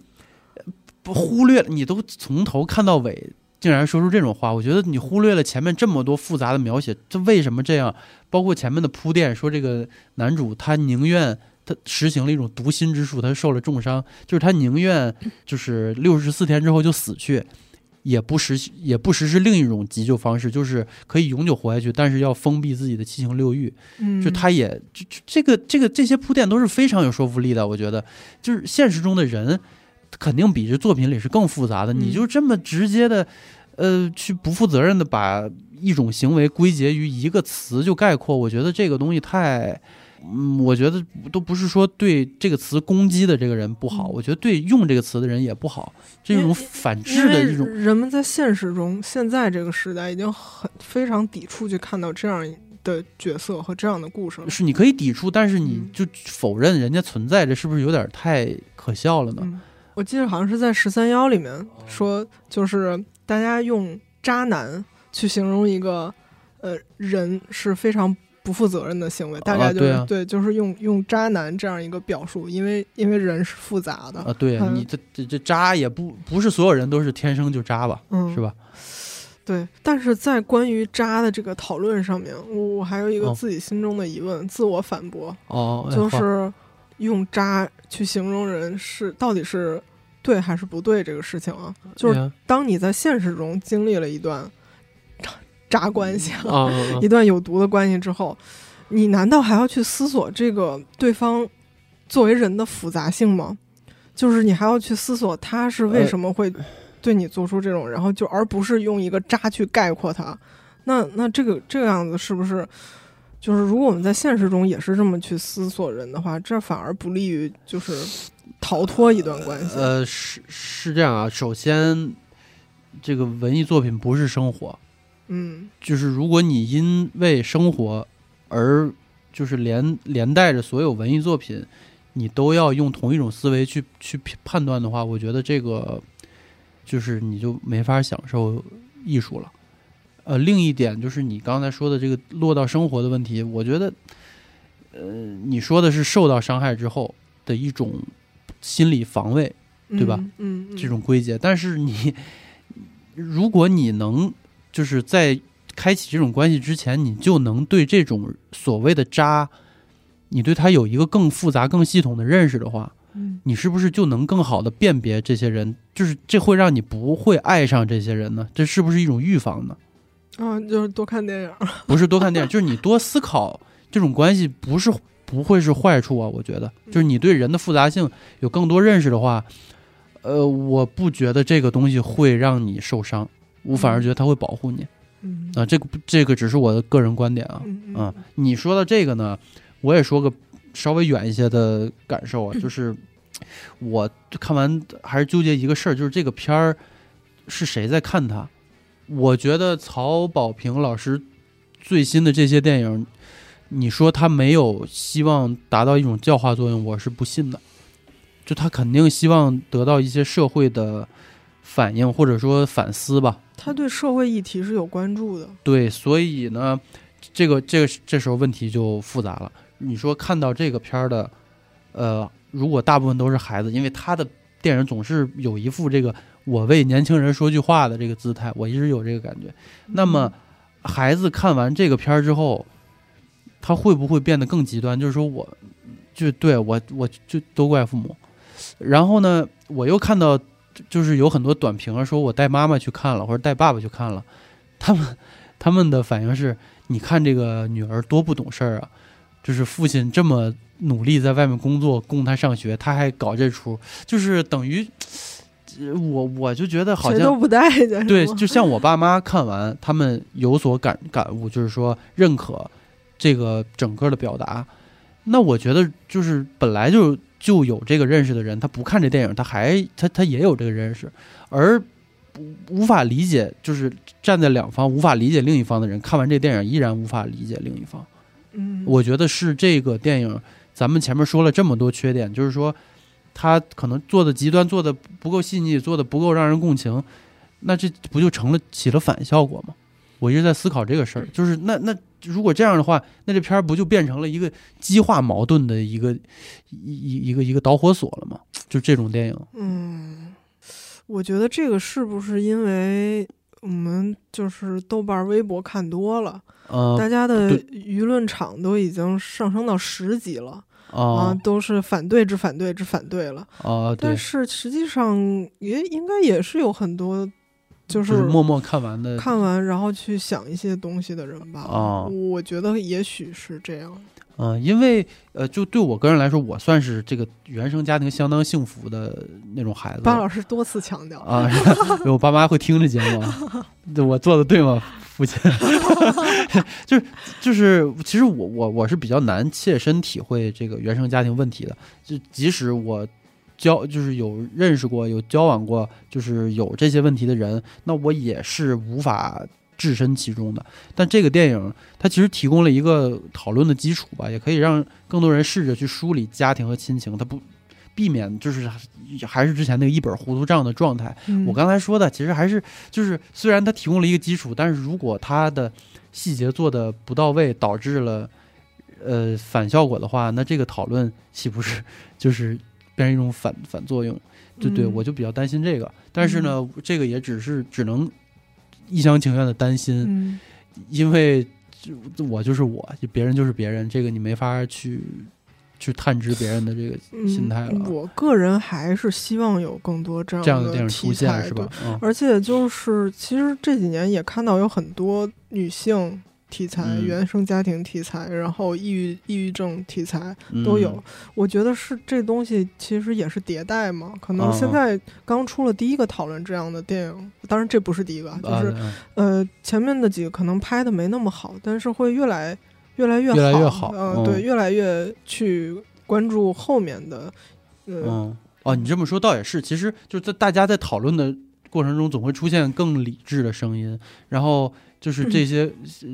不忽略你都从头看到尾，竟然说出这种话，我觉得你忽略了前面这么多复杂的描写，这为什么这样？包括前面的铺垫，说这个男主他宁愿他实行了一种读心之术，他受了重伤，就是他宁愿就是六十四天之后就死去。也不实也不实施另一种急救方式，就是可以永久活下去，但是要封闭自己的七情六欲。嗯，就他也就就这个这个这些铺垫都是非常有说服力的，我觉得就是现实中的人肯定比这作品里是更复杂的。你就这么直接的，呃，去不负责任的把一种行为归结于一个词就概括，我觉得这个东西太。嗯，我觉得都不是说对这个词攻击的这个人不好，我觉得对用这个词的人也不好，这种反制的这种。人们在现实中，现在这个时代已经很非常抵触去看到这样的角色和这样的故事了。是你可以抵触，但是你就否认人家存在，这是不是有点太可笑了呢？我记得好像是在十三幺里面说，就是大家用渣男去形容一个呃人是非常。不负责任的行为，大概就是对，就是用用渣男这样一个表述，因为因为人是复杂的啊。对你这这这渣也不不是所有人都是天生就渣吧，嗯是吧？对，但是在关于渣的这个讨论上面，我我还有一个自己心中的疑问，自我反驳哦，就是用渣去形容人是到底是对还是不对这个事情啊？就是当你在现实中经历了一段。渣关系啊，一段有毒的关系之后，你难道还要去思索这个对方作为人的复杂性吗？就是你还要去思索他是为什么会对你做出这种，然后就而不是用一个渣去概括他。那那这个这个样子是不是就是如果我们在现实中也是这么去思索人的话，这反而不利于就是逃脱一段关系？呃，是是这样啊。首先，这个文艺作品不是生活。嗯，就是如果你因为生活而就是连连带着所有文艺作品，你都要用同一种思维去去判断的话，我觉得这个就是你就没法享受艺术了。呃，另一点就是你刚才说的这个落到生活的问题，我觉得，呃，你说的是受到伤害之后的一种心理防卫，对吧？嗯，这种归结，但是你如果你能。就是在开启这种关系之前，你就能对这种所谓的渣，你对他有一个更复杂、更系统的认识的话，嗯，你是不是就能更好的辨别这些人？就是这会让你不会爱上这些人呢？这是不是一种预防呢？啊，就是多看电影，不是多看电影，就是你多思考这种关系，不是不会是坏处啊？我觉得，就是你对人的复杂性有更多认识的话，呃，我不觉得这个东西会让你受伤。我反而觉得他会保护你，啊，这个这个只是我的个人观点啊，啊，你说的这个呢，我也说个稍微远一些的感受啊，就是我看完还是纠结一个事儿，就是这个片儿是谁在看它？我觉得曹保平老师最新的这些电影，你说他没有希望达到一种教化作用，我是不信的，就他肯定希望得到一些社会的反应或者说反思吧。他对社会议题是有关注的，对，所以呢，这个这个这时候问题就复杂了。你说看到这个片儿的，呃，如果大部分都是孩子，因为他的电影总是有一副这个我为年轻人说句话的这个姿态，我一直有这个感觉。那么，孩子看完这个片儿之后，他会不会变得更极端？就是说，我就对我我就都怪父母。然后呢，我又看到。就是有很多短评啊，说我带妈妈去看了，或者带爸爸去看了，他们他们的反应是：你看这个女儿多不懂事儿啊！就是父亲这么努力在外面工作供她上学，他还搞这出，就是等于我我就觉得好像都不带对，就像我爸妈看完，他们有所感感悟，就是说认可这个整个的表达。那我觉得就是本来就。就有这个认识的人，他不看这电影，他还他他也有这个认识，而无法理解，就是站在两方无法理解另一方的人，看完这电影依然无法理解另一方。嗯，我觉得是这个电影，咱们前面说了这么多缺点，就是说他可能做的极端，做的不够细腻，做的不够让人共情，那这不就成了起了反效果吗？我一直在思考这个事儿，就是那那。如果这样的话，那这片儿不就变成了一个激化矛盾的一个一一一个一个导火索了吗？就这种电影，嗯，我觉得这个是不是因为我们就是豆瓣、微博看多了，大家的舆论场都已经上升到十级了啊，都是反对之反对之反对了啊。但是实际上也应该也是有很多就是默默看完的。看完然后去想一些东西的人吧。啊我觉得也许是这样。嗯，因为呃，就对我个人来说，我算是这个原生家庭相当幸福的那种孩子。巴老师多次强调啊，因为 我爸妈会听这节目，我做的对吗，父亲？就是就是，其实我我我是比较难切身体会这个原生家庭问题的，就即使我交就是有认识过、有交往过，就是有这些问题的人，那我也是无法。置身其中的，但这个电影它其实提供了一个讨论的基础吧，也可以让更多人试着去梳理家庭和亲情，它不避免就是还是之前那个一本糊涂账的状态。我刚才说的其实还是就是虽然它提供了一个基础，但是如果它的细节做的不到位，导致了呃反效果的话，那这个讨论岂不是就是变成一种反反作用？对对，我就比较担心这个。但是呢，这个也只是只能。一厢情愿的担心，因为我就是我，别人就是别人，这个你没法去去探知别人的这个心态了。我个人还是希望有更多这样的电影出现，是吧？而且就是，其实这几年也看到有很多女性。题材、原生家庭题材，然后抑郁、抑郁症题材都有。我觉得是这东西其实也是迭代嘛。可能现在刚出了第一个讨论这样的电影，当然这不是第一个，就是呃前面的几个可能拍的没那么好，但是会越来越来越好，越来越好。嗯，对，越来越去关注后面的。嗯，哦，你这么说倒也是，其实就是在大家在讨论的过程中，总会出现更理智的声音，然后。就是这些，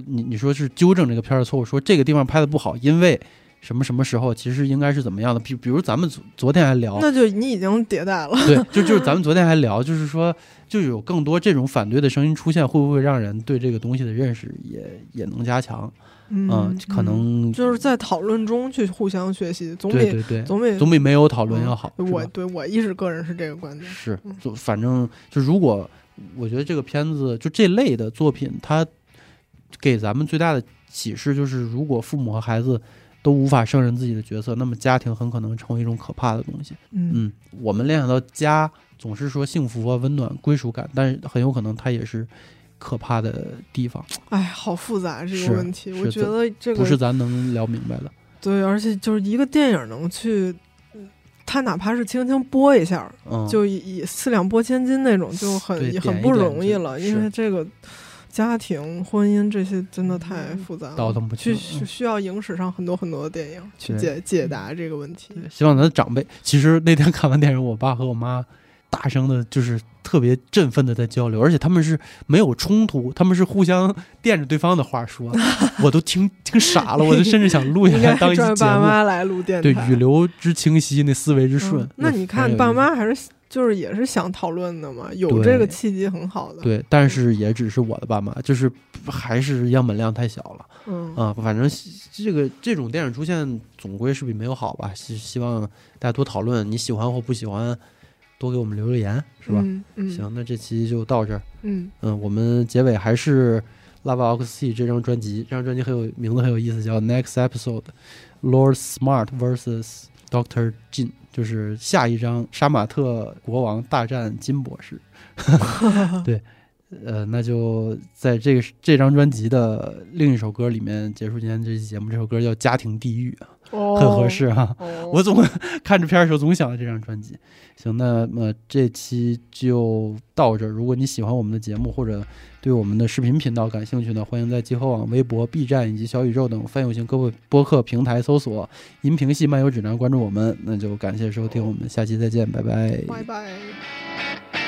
你你说是纠正这个片儿的错误，说这个地方拍的不好，因为什么什么时候其实应该是怎么样的？比比如咱们昨昨天还聊，那就你已经迭代了。对，就就是咱们昨天还聊，就是说就有更多这种反对的声音出现，会不会让人对这个东西的认识也也能加强？嗯，可能就是在讨论中去互相学习，总比总比总比没有讨论要好。我对我一直个人是这个观点。是，就反正就如果。我觉得这个片子就这类的作品，它给咱们最大的启示就是，如果父母和孩子都无法胜任自己的角色，那么家庭很可能成为一种可怕的东西。嗯，我们联想到家，总是说幸福啊、温暖、归属感，但是很有可能它也是可怕的地方。哎，好复杂这个问题，我觉得这个不是咱能聊明白的。对，而且就是一个电影能去。他哪怕是轻轻拨一下，就以四两拨千斤那种，就很也很不容易了。因为这个家庭、婚姻这些真的太复杂，倒腾不去，需要影史上很多很多的电影去解解答这个问题。希望咱的长辈，其实那天看完电影，我爸和我妈。大声的，就是特别振奋的在交流，而且他们是没有冲突，他们是互相垫着对方的话说，我都听听傻了，我就甚至想录下来当一节目。爸妈来录电台，对语流之清晰，那思维之顺。那你看，爸妈还是就是也是想讨论的嘛，有这个契机很好的。对，但是也只是我的爸妈，就是还是样本量太小了。嗯啊，反正这个这种电影出现，总归是比没有好吧。希希望大家多讨论，你喜欢或不喜欢。多给我们留留言，是吧？行，那这期就到这儿。嗯嗯，我们结尾还是《Love Oxy》这张专辑，这张专辑很有名字，很有意思，叫《Next Episode Lord Smart vs Doctor Jin》，就是下一张杀马特国王大战金博士。对，呃，那就在这个这张专辑的另一首歌里面结束今天这期节目。这首歌叫《家庭地狱》啊。很合适哈，我总看着片的时候总想到这张专辑。行，那么这期就到这儿。如果你喜欢我们的节目，或者对我们的视频频道感兴趣呢，欢迎在集合网、微博、B 站以及小宇宙等泛用型各播客平台搜索“音频系漫游指南”，关注我们。那就感谢收听，我们下期再见，拜拜，拜拜。